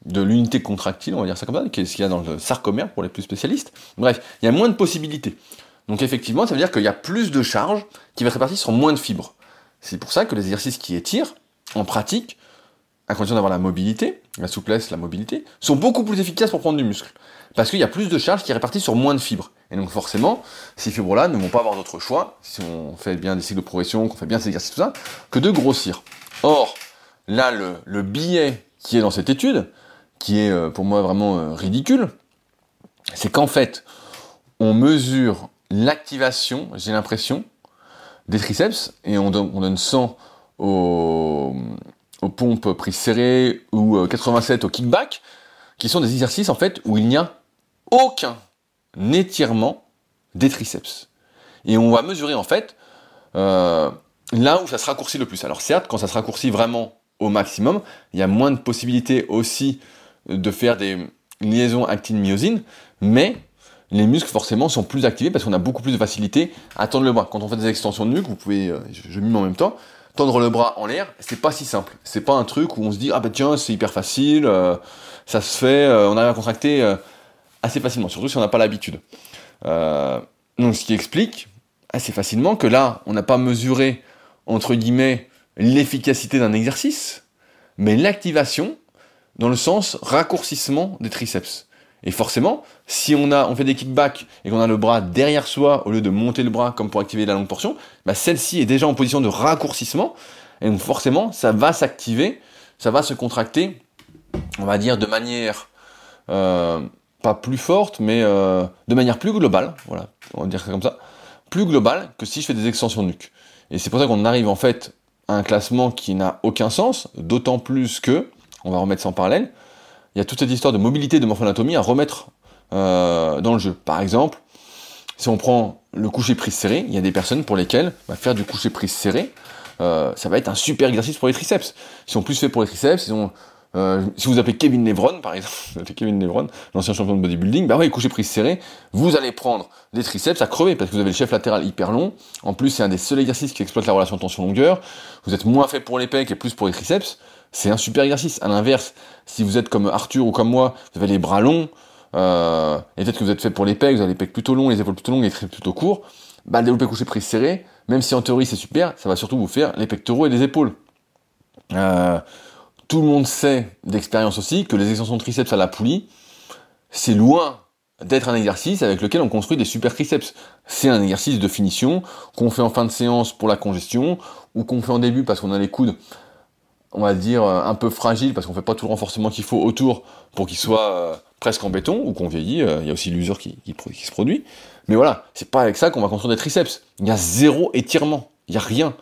Speaker 1: de l'unité contractile, on va dire ça comme ça, qu'est-ce qu'il y a dans le sarcomère pour les plus spécialistes. Bref, il y a moins de possibilités. Donc effectivement, ça veut dire qu'il y a plus de charge qui va être répartie sur moins de fibres. C'est pour ça que les exercices qui étirent, en pratique, à condition d'avoir la mobilité, la souplesse, la mobilité, sont beaucoup plus efficaces pour prendre du muscle. Parce qu'il y a plus de charge qui est répartie sur moins de fibres. Et donc forcément, ces fibres-là ne vont pas avoir d'autre choix, si on fait bien des cycles de progression, qu'on fait bien ces exercices, tout ça, que de grossir. Or, là, le, le billet qui est dans cette étude, qui est euh, pour moi vraiment euh, ridicule, c'est qu'en fait, on mesure l'activation, j'ai l'impression, des triceps, et on donne, on donne 100 aux, aux pompes prises serrées ou 87 euh, au kickback, qui sont des exercices en fait où il n'y a aucun étirement des triceps. Et on va mesurer en fait euh, là où ça se raccourcit le plus. Alors certes, quand ça se raccourcit vraiment au maximum, il y a moins de possibilités aussi de faire des liaisons actine-myosine, mais les muscles forcément sont plus activés parce qu'on a beaucoup plus de facilité à tendre le bras. Quand on fait des extensions de nuque, vous pouvez, euh, je, mime en même temps, tendre le bras en l'air, c'est pas si simple. C'est pas un truc où on se dit ah bah tiens c'est hyper facile, euh, ça se fait, on arrive à contracter assez facilement, surtout si on n'a pas l'habitude. Euh, donc ce qui explique assez facilement que là, on n'a pas mesuré, entre guillemets, l'efficacité d'un exercice, mais l'activation dans le sens raccourcissement des triceps. Et forcément, si on a, on fait des kickbacks et qu'on a le bras derrière soi au lieu de monter le bras comme pour activer la longue portion, bah celle-ci est déjà en position de raccourcissement et donc forcément, ça va s'activer, ça va se contracter, on va dire de manière euh, pas plus forte, mais euh, de manière plus globale, voilà, on va dire ça comme ça, plus globale que si je fais des extensions nuque. Et c'est pour ça qu'on arrive en fait à un classement qui n'a aucun sens, d'autant plus que, on va remettre ça en parallèle, il y a toute cette histoire de mobilité de morphonatomie à remettre euh, dans le jeu. Par exemple, si on prend le coucher prise serré, il y a des personnes pour lesquelles bah, faire du coucher prise serré, euh, ça va être un super exercice pour les triceps. Ils sont plus faits pour les triceps, ils ont euh, si vous appelez Kevin Lebron, par exemple, [laughs] Kevin Lebron, l'ancien champion de bodybuilding, bah ouais, couché prise serré, vous allez prendre des triceps à crever parce que vous avez le chef latéral hyper long. En plus, c'est un des seuls exercices qui exploite la relation tension-longueur. Vous êtes moins fait pour les pecs et plus pour les triceps. C'est un super exercice. À l'inverse, si vous êtes comme Arthur ou comme moi, vous avez les bras longs, euh, et peut-être que vous êtes fait pour les pecs, vous avez les pecs plutôt longs, les épaules plutôt longues et les triceps plutôt courts, bah, le développer couché prise serré, même si en théorie c'est super, ça va surtout vous faire les pectoraux et les épaules. Tout le monde sait d'expérience aussi que les extensions de triceps à la poulie, c'est loin d'être un exercice avec lequel on construit des super triceps. C'est un exercice de finition qu'on fait en fin de séance pour la congestion ou qu'on fait en début parce qu'on a les coudes, on va dire, un peu fragiles parce qu'on fait pas tout le renforcement qu'il faut autour pour qu'il soit euh, presque en béton ou qu'on vieillit. Euh, il y a aussi l'usure qui, se produit. Mais voilà, c'est pas avec ça qu'on va construire des triceps. Il y a zéro étirement. Il y a rien.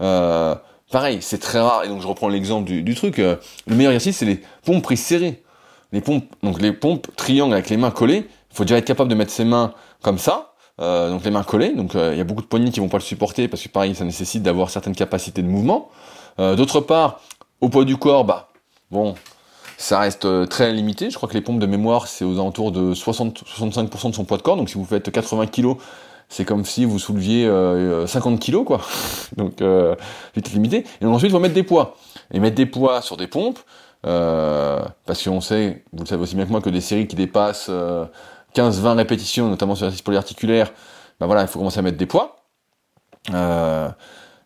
Speaker 1: Euh, pareil, c'est très rare. Et donc je reprends l'exemple du, truc. le meilleur exercice, c'est les pompes prises serrées. Les pompes, donc les pompes triangles avec les mains collées, il faut déjà être capable de mettre ses mains comme ça, euh, donc les mains collées. Donc euh, il y a beaucoup de poignées qui vont pas le supporter parce que pareil, ça nécessite d'avoir certaines capacités de mouvement. Euh, d'autre part, au poids du corps, bah bon, ça reste très limité. Je crois que les pompes de mémoire, c'est aux alentours de 60-65% de son poids de corps. Donc si vous faites 80 kg, c'est comme si vous souleviez 50 kg, quoi. [laughs] donc vite limité. Et ensuite, il faut mettre des poids. Et mettre des poids sur des pompes, parce qu'on sait, vous le savez aussi bien que moi, que des séries qui dépassent 15-20 répétitions, notamment sur l'exercice polyarticulaire, ben voilà, il faut commencer à mettre des poids. Euh,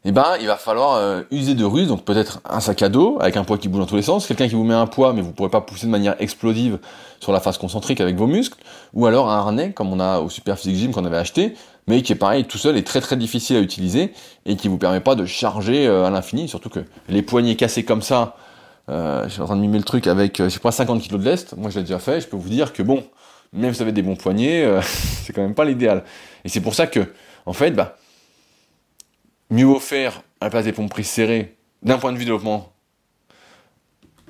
Speaker 1: et ben, il va falloir euh, user de ruse, donc peut-être un sac à dos avec un poids qui bouge dans tous les sens, quelqu'un qui vous met un poids, mais vous pourrez pas pousser de manière explosive sur la face concentrique avec vos muscles, ou alors un harnais comme on a au Super Physique Gym qu'on avait acheté, mais qui est pareil tout seul et très très difficile à utiliser et qui vous permet pas de charger euh, à l'infini, surtout que les poignets cassés comme ça, euh, je suis en train de mimer le truc avec, je sais pas, 50 kg de lest, moi je l'ai déjà fait, je peux vous dire que bon, même si vous avez des bons poignets, euh, [laughs] c'est quand même pas l'idéal. Et c'est pour ça que, en fait, bah, mieux faire à la place des pompes prises serrées, d'un point de vue développement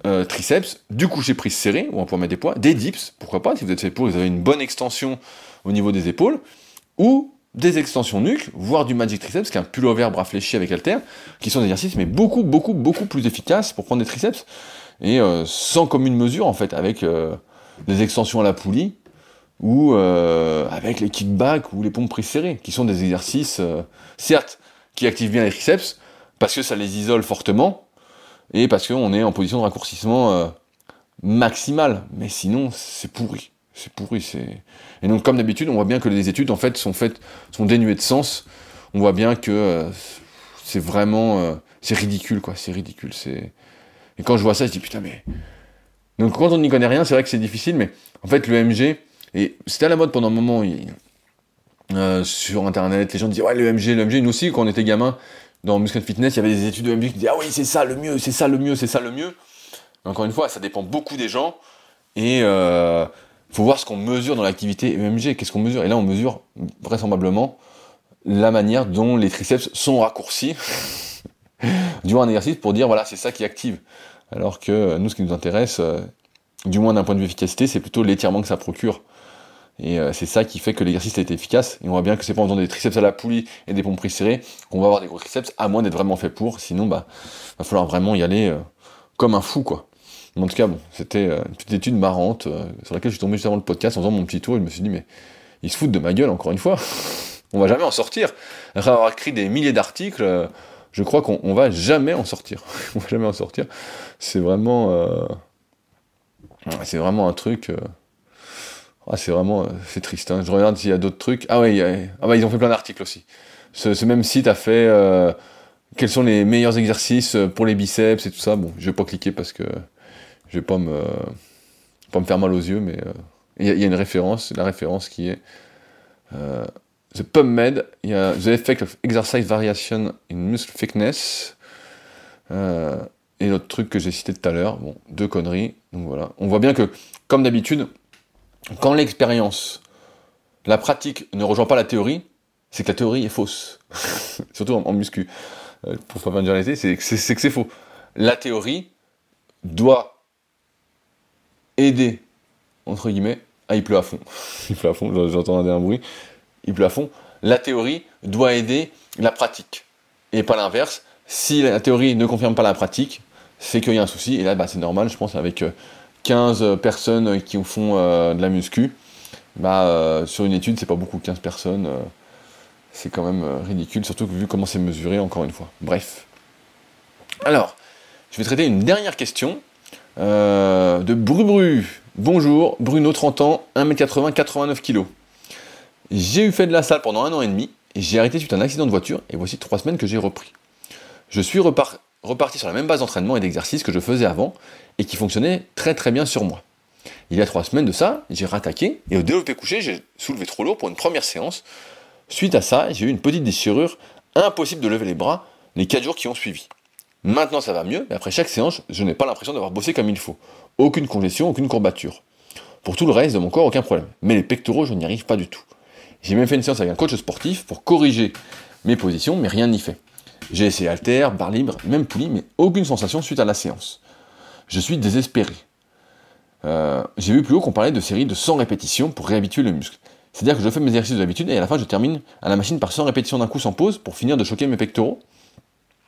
Speaker 1: euh, triceps, du coucher prise serré, où on peut mettre des poids, des dips, pourquoi pas, si vous êtes fait pour, vous avez une bonne extension au niveau des épaules, ou des extensions nuque, voire du magic triceps, qui est un pullover bras fléchis avec halter, qui sont des exercices, mais beaucoup, beaucoup, beaucoup plus efficaces pour prendre des triceps, et euh, sans commune mesure, en fait, avec des extensions à la poulie, ou euh, avec les kickbacks ou les pompes prises serrées, qui sont des exercices, euh, certes, qui activent bien les triceps, parce que ça les isole fortement, et parce qu'on est en position de raccourcissement euh, maximal. Mais sinon, c'est pourri. C'est pourri. C'est... Et donc, comme d'habitude, on voit bien que les études, en fait, sont faites, sont dénuées de sens. On voit bien que c'est vraiment, c'est ridicule, quoi. C'est ridicule. C'est... Et quand je vois ça, je dis putain, mais. Donc, quand on n'y connaît rien, c'est vrai que c'est difficile, mais en fait, le MG, et c'était à la mode pendant un moment euh, sur internet, les gens disaient ouais le MG, le MG, nous aussi quand on était gamin dans Muscle Fitness, il y avait des études de MG qui disaient ah oui c'est ça le mieux, c'est ça le mieux, c'est ça le mieux. Encore une fois, ça dépend beaucoup des gens et euh, faut voir ce qu'on mesure dans l'activité EMG, qu'est-ce qu'on mesure? Et là on mesure vraisemblablement la manière dont les triceps sont raccourcis [laughs] durant un exercice pour dire voilà c'est ça qui active. Alors que nous ce qui nous intéresse, euh, du moins d'un point de vue efficacité, c'est plutôt l'étirement que ça procure. Et euh, c'est ça qui fait que l'exercice a été efficace. Et on voit bien que c'est pas en faisant des triceps à la poulie et des pompes serrées qu'on va avoir des gros triceps, à moins d'être vraiment fait pour. Sinon, bah, va falloir vraiment y aller euh, comme un fou, quoi. En tout cas, bon, c'était euh, une petite étude marrante sur laquelle je suis tombé juste avant le podcast en faisant mon petit tour. Et je me suis dit, mais ils se foutent de ma gueule, encore une fois. [laughs] on va jamais en sortir. Après avoir écrit des milliers d'articles, je crois qu'on va jamais en sortir. [laughs] on va jamais en sortir. C'est vraiment, c'est vraiment un truc. Ah, c'est vraiment, euh, triste. Hein. Je regarde s'il y a d'autres trucs. Ah ouais, ah bah, ils ont fait plein d'articles aussi. Ce, même site a fait euh, quels sont les meilleurs exercices pour les biceps et tout ça. Bon, je vais pas cliquer parce que je vais pas me, pas me faire mal aux yeux, mais euh, il y, a une référence, la référence qui est The PubMed. Il y a The Effect of Exercise Variation in Muscle Thickness. et l'autre truc que j'ai cité tout à l'heure, bon, deux conneries. Donc voilà. On voit bien que, comme d'habitude, quand l'expérience, la pratique ne rejoint pas la théorie, c'est que la théorie est fausse. [laughs] Surtout en, muscu. Euh, pour faire une c'est que c'est faux. La théorie doit aider, entre guillemets, ah, [laughs] il pleut à fond. il pleut à fond, j'entends un bruit. Il pleut à fond. La théorie doit aider la pratique. Et pas l'inverse. Si la théorie ne confirme pas la pratique, c'est qu'il y a un souci. Et là, bah, c'est normal, je pense, avec euh, 15 personnes qui font euh, de la muscu, bah, euh, sur une étude, c'est pas beaucoup, 15 personnes, euh, c'est quand même ridicule, surtout vu comment c'est mesuré, encore une fois. Bref. Alors, je vais traiter une dernière question de Bru Bonjour, Bruno, 30 ans, 1m80, 89 kg. J'ai eu fait de la salle pendant un an et demi, j'ai arrêté suite à un accident de voiture, et voici trois semaines que j'ai repris. Je suis, reparti sur la même base d'entraînement et d'exercice que je faisais avant et qui fonctionnait très très bien sur moi. Il y a trois semaines de ça, j'ai rattaqué et au développé couché, j'ai soulevé trop lourd pour une première séance. Suite à ça, j'ai eu une petite déchirure, impossible de lever les bras les quatre jours qui ont suivi. Maintenant ça va mieux, mais après chaque séance, je n'ai pas l'impression d'avoir bossé comme il faut. Aucune congestion, aucune courbature. Pour tout le reste de mon corps, aucun problème. Mais les pectoraux, je n'y arrive pas du tout. J'ai même fait une séance avec un coach sportif pour corriger mes positions, mais rien n'y fait. J'ai essayé halter, barre libre, même poulie, mais aucune sensation suite à la séance. Je suis désespéré. Euh, j'ai vu plus haut qu'on parlait de séries de 100 répétitions pour réhabituer le muscle. C'est-à-dire que je fais mes exercices d'habitude et à la fin je termine à la machine par 100 répétitions d'un coup sans pause pour finir de choquer mes pectoraux.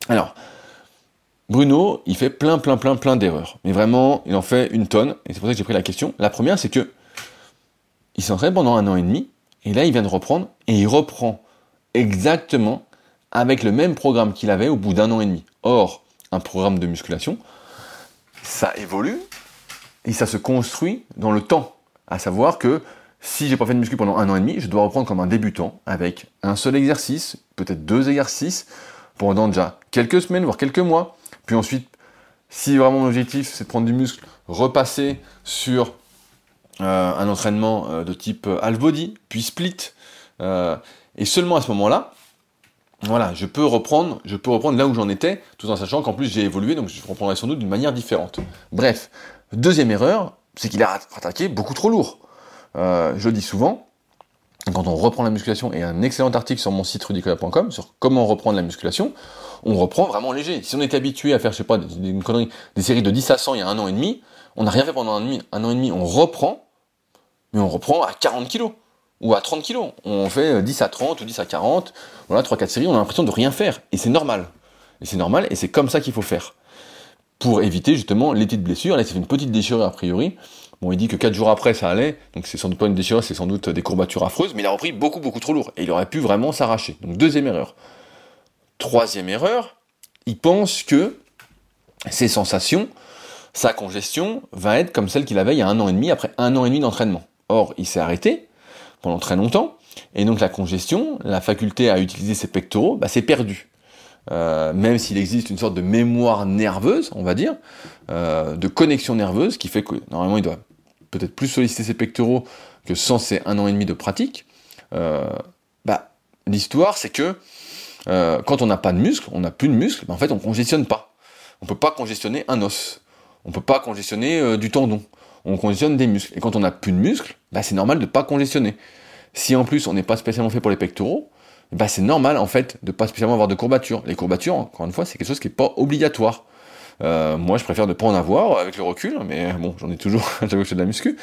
Speaker 1: Alors, Bruno, il fait plein, plein, plein, plein d'erreurs. Mais vraiment, il en fait une tonne, et c'est pour ça que j'ai pris la question. La première, c'est que il s'entraîne pendant un an et demi, et là, il vient de reprendre, et il reprend exactement avec le même programme qu'il avait au bout d'un an et demi. Or, un programme de musculation, ça évolue, et ça se construit dans le temps. À savoir que si j'ai pas fait de muscu pendant un an et demi, je dois reprendre comme un débutant avec un seul exercice, peut-être deux exercices, pendant déjà quelques semaines, voire quelques mois. Puis ensuite, si vraiment mon objectif c'est de prendre du muscle, repasser sur euh, un entraînement euh, de type half body, puis split. Euh, et seulement à ce moment-là, voilà, je peux reprendre, je peux reprendre là où j'en étais, tout en sachant qu'en plus j'ai évolué, donc je reprendrai sans doute d'une manière différente. Bref, deuxième erreur, c'est qu'il a attaqué beaucoup trop lourd. Euh, je le dis souvent, quand on reprend la musculation, et un excellent article sur mon site rudicola.com sur comment reprendre la musculation, on reprend vraiment léger. Si on est habitué à faire, je sais pas, des, séries de 10 à 100 il y a un an et demi, on n'a rien fait pendant un, un an et demi, on reprend, mais on reprend à 40 kilos ou à 30 kilos. On fait 10 à 30 ou 10 à 40, voilà, 3-4 séries, on a l'impression de rien faire. Et c'est normal. Et c'est normal, et c'est comme ça qu'il faut faire. Pour éviter justement les petites blessures. Là, c'est une petite déchirure a priori. Bon, il dit que 4 jours après, ça allait. Donc c'est sans doute pas une déchirure, c'est sans doute des courbatures affreuses, mais il a repris beaucoup, beaucoup trop lourd. Et il aurait pu vraiment s'arracher. Donc deuxième erreur. Troisième erreur, il pense que ses sensations, sa congestion, va être comme celle qu'il avait il y a un an et demi, après un an et demi d'entraînement. Or, il s'est arrêté, pendant très longtemps, et donc la congestion, la faculté à utiliser ses pectoraux, bah, c'est perdu. Euh, même s'il existe une sorte de mémoire nerveuse, on va dire, euh, de connexion nerveuse, qui fait que normalement il doit peut-être plus solliciter ses pectoraux que sans ses un an et demi de pratique. Euh, bah, l'histoire, c'est que quand on n'a pas de muscle, on n'a plus de muscle, bah, en fait on congestionne pas. On peut pas congestionner un os. On peut pas congestionner du tendon on congestionne des muscles. Et quand on n'a plus de muscles, bah, c'est normal de ne pas congestionner. Si en plus on n'est pas spécialement fait pour les pectoraux, bah, c'est normal en fait de pas spécialement avoir de courbatures. Les courbatures, encore une fois, c'est quelque chose qui n'est pas obligatoire. Euh, moi, je préfère ne pas en avoir avec le recul, mais bon, j'en ai toujours, [laughs] j'avoue que je de la muscu,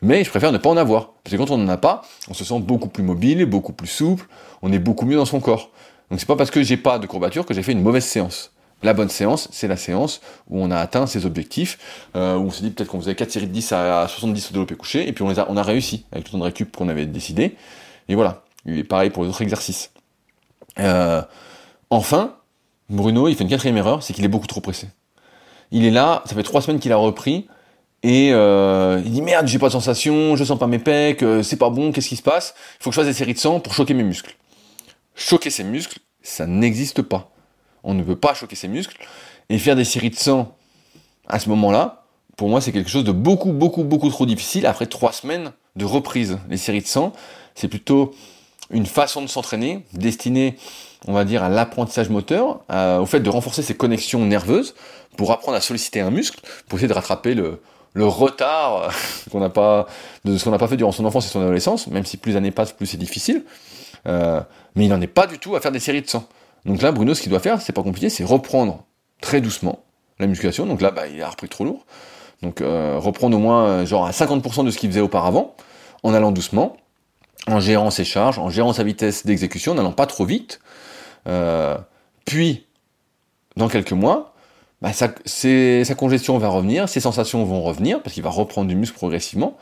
Speaker 1: mais je préfère ne pas en avoir. Parce que quand on n'en a pas, on se sent beaucoup plus mobile, beaucoup plus souple, on est beaucoup mieux dans son corps. Donc c'est pas parce que j'ai pas de courbatures que j'ai fait une mauvaise séance. La bonne séance, c'est la séance où on a atteint ses objectifs, euh, où on s'est dit peut-être qu'on faisait 4 séries de 10 à 70 au développé couché, et puis on, les a, on a réussi avec le temps de récup qu'on avait décidé. Et voilà, il est pareil pour les autres exercices. Euh, enfin, Bruno, il fait une quatrième erreur, c'est qu'il est beaucoup trop pressé. Il est là, ça fait trois semaines qu'il a repris, et euh, il dit merde, j'ai pas de sensation, je sens pas mes pecs, c'est pas bon, qu'est-ce qui se passe? Il faut que je fasse des séries de 100 pour choquer mes muscles. Choquer ses muscles, ça n'existe pas on ne peut pas choquer ses muscles. Et faire des séries de sang à ce moment-là, pour moi, c'est quelque chose de beaucoup, beaucoup, beaucoup trop difficile après trois semaines de reprise. Les séries de sang, c'est plutôt une façon de s'entraîner destinée, on va dire, à l'apprentissage moteur, au fait de renforcer ses connexions nerveuses pour apprendre à solliciter un muscle, pour essayer de rattraper le, retard [laughs] qu'on n'a pas de ce qu'on n'a pas fait durant son enfance et son adolescence, même si plus années passent, plus c'est difficile. Euh, mais il n'en est pas du tout à faire des séries de sang. Donc là, Bruno, ce qu'il doit faire, c'est pas compliqué, c'est reprendre très doucement la musculation. Donc là, bah, il a repris trop lourd. Donc euh, reprendre au moins euh, genre à 50% de ce qu'il faisait auparavant, en allant doucement, en gérant ses charges, en gérant sa vitesse d'exécution, en n'allant pas trop vite. Euh, puis, dans quelques mois, bah, sa, sa congestion va revenir, ses sensations vont revenir, parce qu'il va reprendre du muscle progressivement.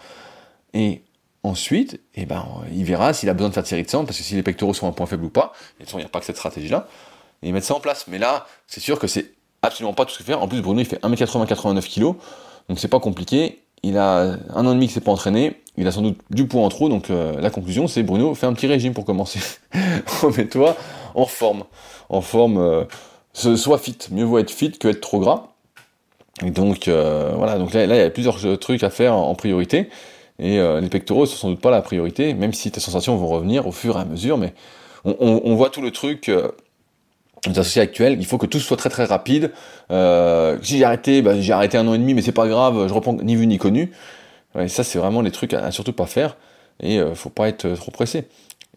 Speaker 1: Et Ensuite, eh ben, il verra s'il a besoin de faire série de sang, parce que si les pectoraux sont un point faible ou pas, il n'y a pas que cette stratégie-là, et mettre ça en place. Mais là, c'est sûr que c'est absolument pas tout ce qu'il fait. En plus, Bruno, il fait 1m80, 89 kg, donc c'est pas compliqué. Il a un an et demi qu'il s'est pas entraîné, il a sans doute du poids en trop, donc euh, la conclusion, c'est Bruno, fais un petit régime pour commencer. [laughs] Remets-toi en forme. En forme, euh, soit fit. Mieux vaut être fit que être trop gras. Et donc voilà, donc là, il y a plusieurs trucs à faire en, priorité. Et les pectoraux ne sont sans doute pas la priorité, même si tes sensations vont revenir au fur et à mesure. Mais on, voit tout le truc les associés actuels, il faut que tout soit très très rapide. Euh, si j'ai arrêté, bah, j'ai arrêté un an et demi, mais c'est pas grave, je reprends ni vu ni connu. Ça, c'est vraiment les trucs à, surtout pas faire. Et euh, faut pas être trop pressé.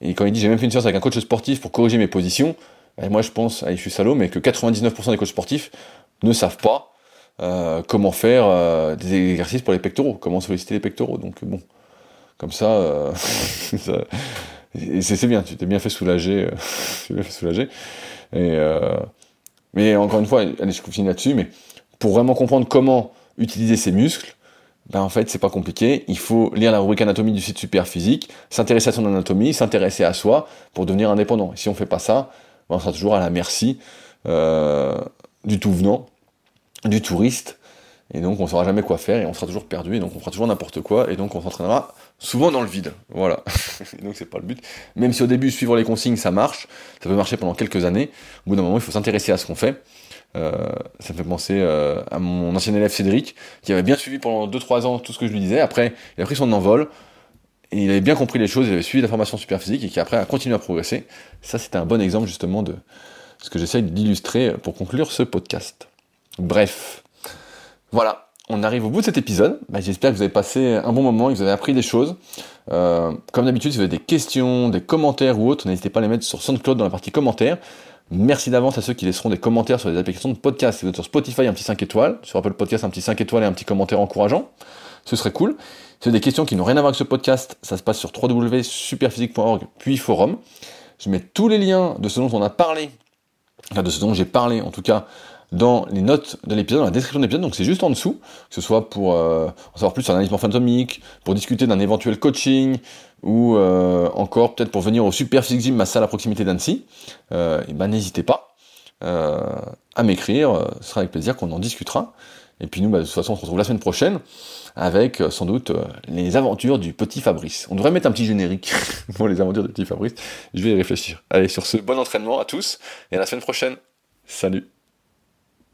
Speaker 1: Et quand il dit j'ai même fait une séance avec un coach sportif pour corriger mes positions, bah, moi je pense, je suis salaud, mais que 99% des coachs sportifs ne savent pas euh, comment faire euh, des exercices pour les pectoraux, comment solliciter les pectoraux? Donc bon, comme ça, [laughs] c'est bien, tu t'es bien fait soulager, [laughs] tu euh, mais encore une fois, allez, je continue là-dessus, mais pour vraiment comprendre comment utiliser ces muscles, ben en fait, c'est pas compliqué. Il faut lire la rubrique anatomie du site Super Physique, s'intéresser à son anatomie, s'intéresser à soi pour devenir indépendant. Si on fait pas ça, ben on sera toujours à la merci euh, du tout venant, du touriste, et donc on saura jamais quoi faire et on sera toujours perdu et donc on fera toujours n'importe quoi et donc on s'entraînera souvent dans le vide. Voilà. [laughs] donc c'est pas le but. Même si au début suivre les consignes ça marche, ça peut marcher pendant quelques années. Au bout d'un moment il faut s'intéresser à ce qu'on fait. Euh, ça me fait penser euh, à mon ancien élève Cédric qui avait bien suivi pendant 2-3 ans tout ce que je lui disais. Après il a pris son envol et il avait bien compris les choses, il avait suivi la formation super physique et qui après a continué à progresser. Ça c'était un bon exemple justement de ce que j'essaye d'illustrer pour conclure ce podcast. Bref. Voilà, on arrive au bout de cet épisode. Bah, j'espère que vous avez passé un bon moment et que vous avez appris des choses. Euh, comme d'habitude, si vous avez des questions, des commentaires ou autres, n'hésitez pas à les mettre sur SoundCloud dans la partie commentaires. Merci d'avance à ceux qui laisseront des commentaires sur les applications de podcast. Si vous êtes sur Spotify, un petit 5 étoiles. Sur Apple Podcast, un petit 5 étoiles et un petit commentaire encourageant. Ce serait cool. Si vous avez des questions qui n'ont rien à voir avec ce podcast, ça se passe sur www.superphysique.org puis forum. Je mets tous les liens de ce dont on a parlé, enfin de ce dont j'ai parlé en tout cas, dans les notes de l'épisode, dans la description de l'épisode, donc c'est juste en dessous, que ce soit pour euh, en savoir plus sur l'analyse morpho-anatomique, pour discuter d'un éventuel coaching, ou euh, encore peut-être pour venir au Super Physique Gym, ma salle à proximité d'Annecy, euh, et ben n'hésitez pas euh, à m'écrire, ce sera avec plaisir qu'on en discutera. Et puis nous, bah, de toute façon, on se retrouve la semaine prochaine avec sans doute les aventures du petit Fabrice. On devrait mettre un petit générique [laughs] pour les aventures du petit Fabrice. Je vais y réfléchir. Allez, sur ce, bon entraînement à tous et à la semaine prochaine. Salut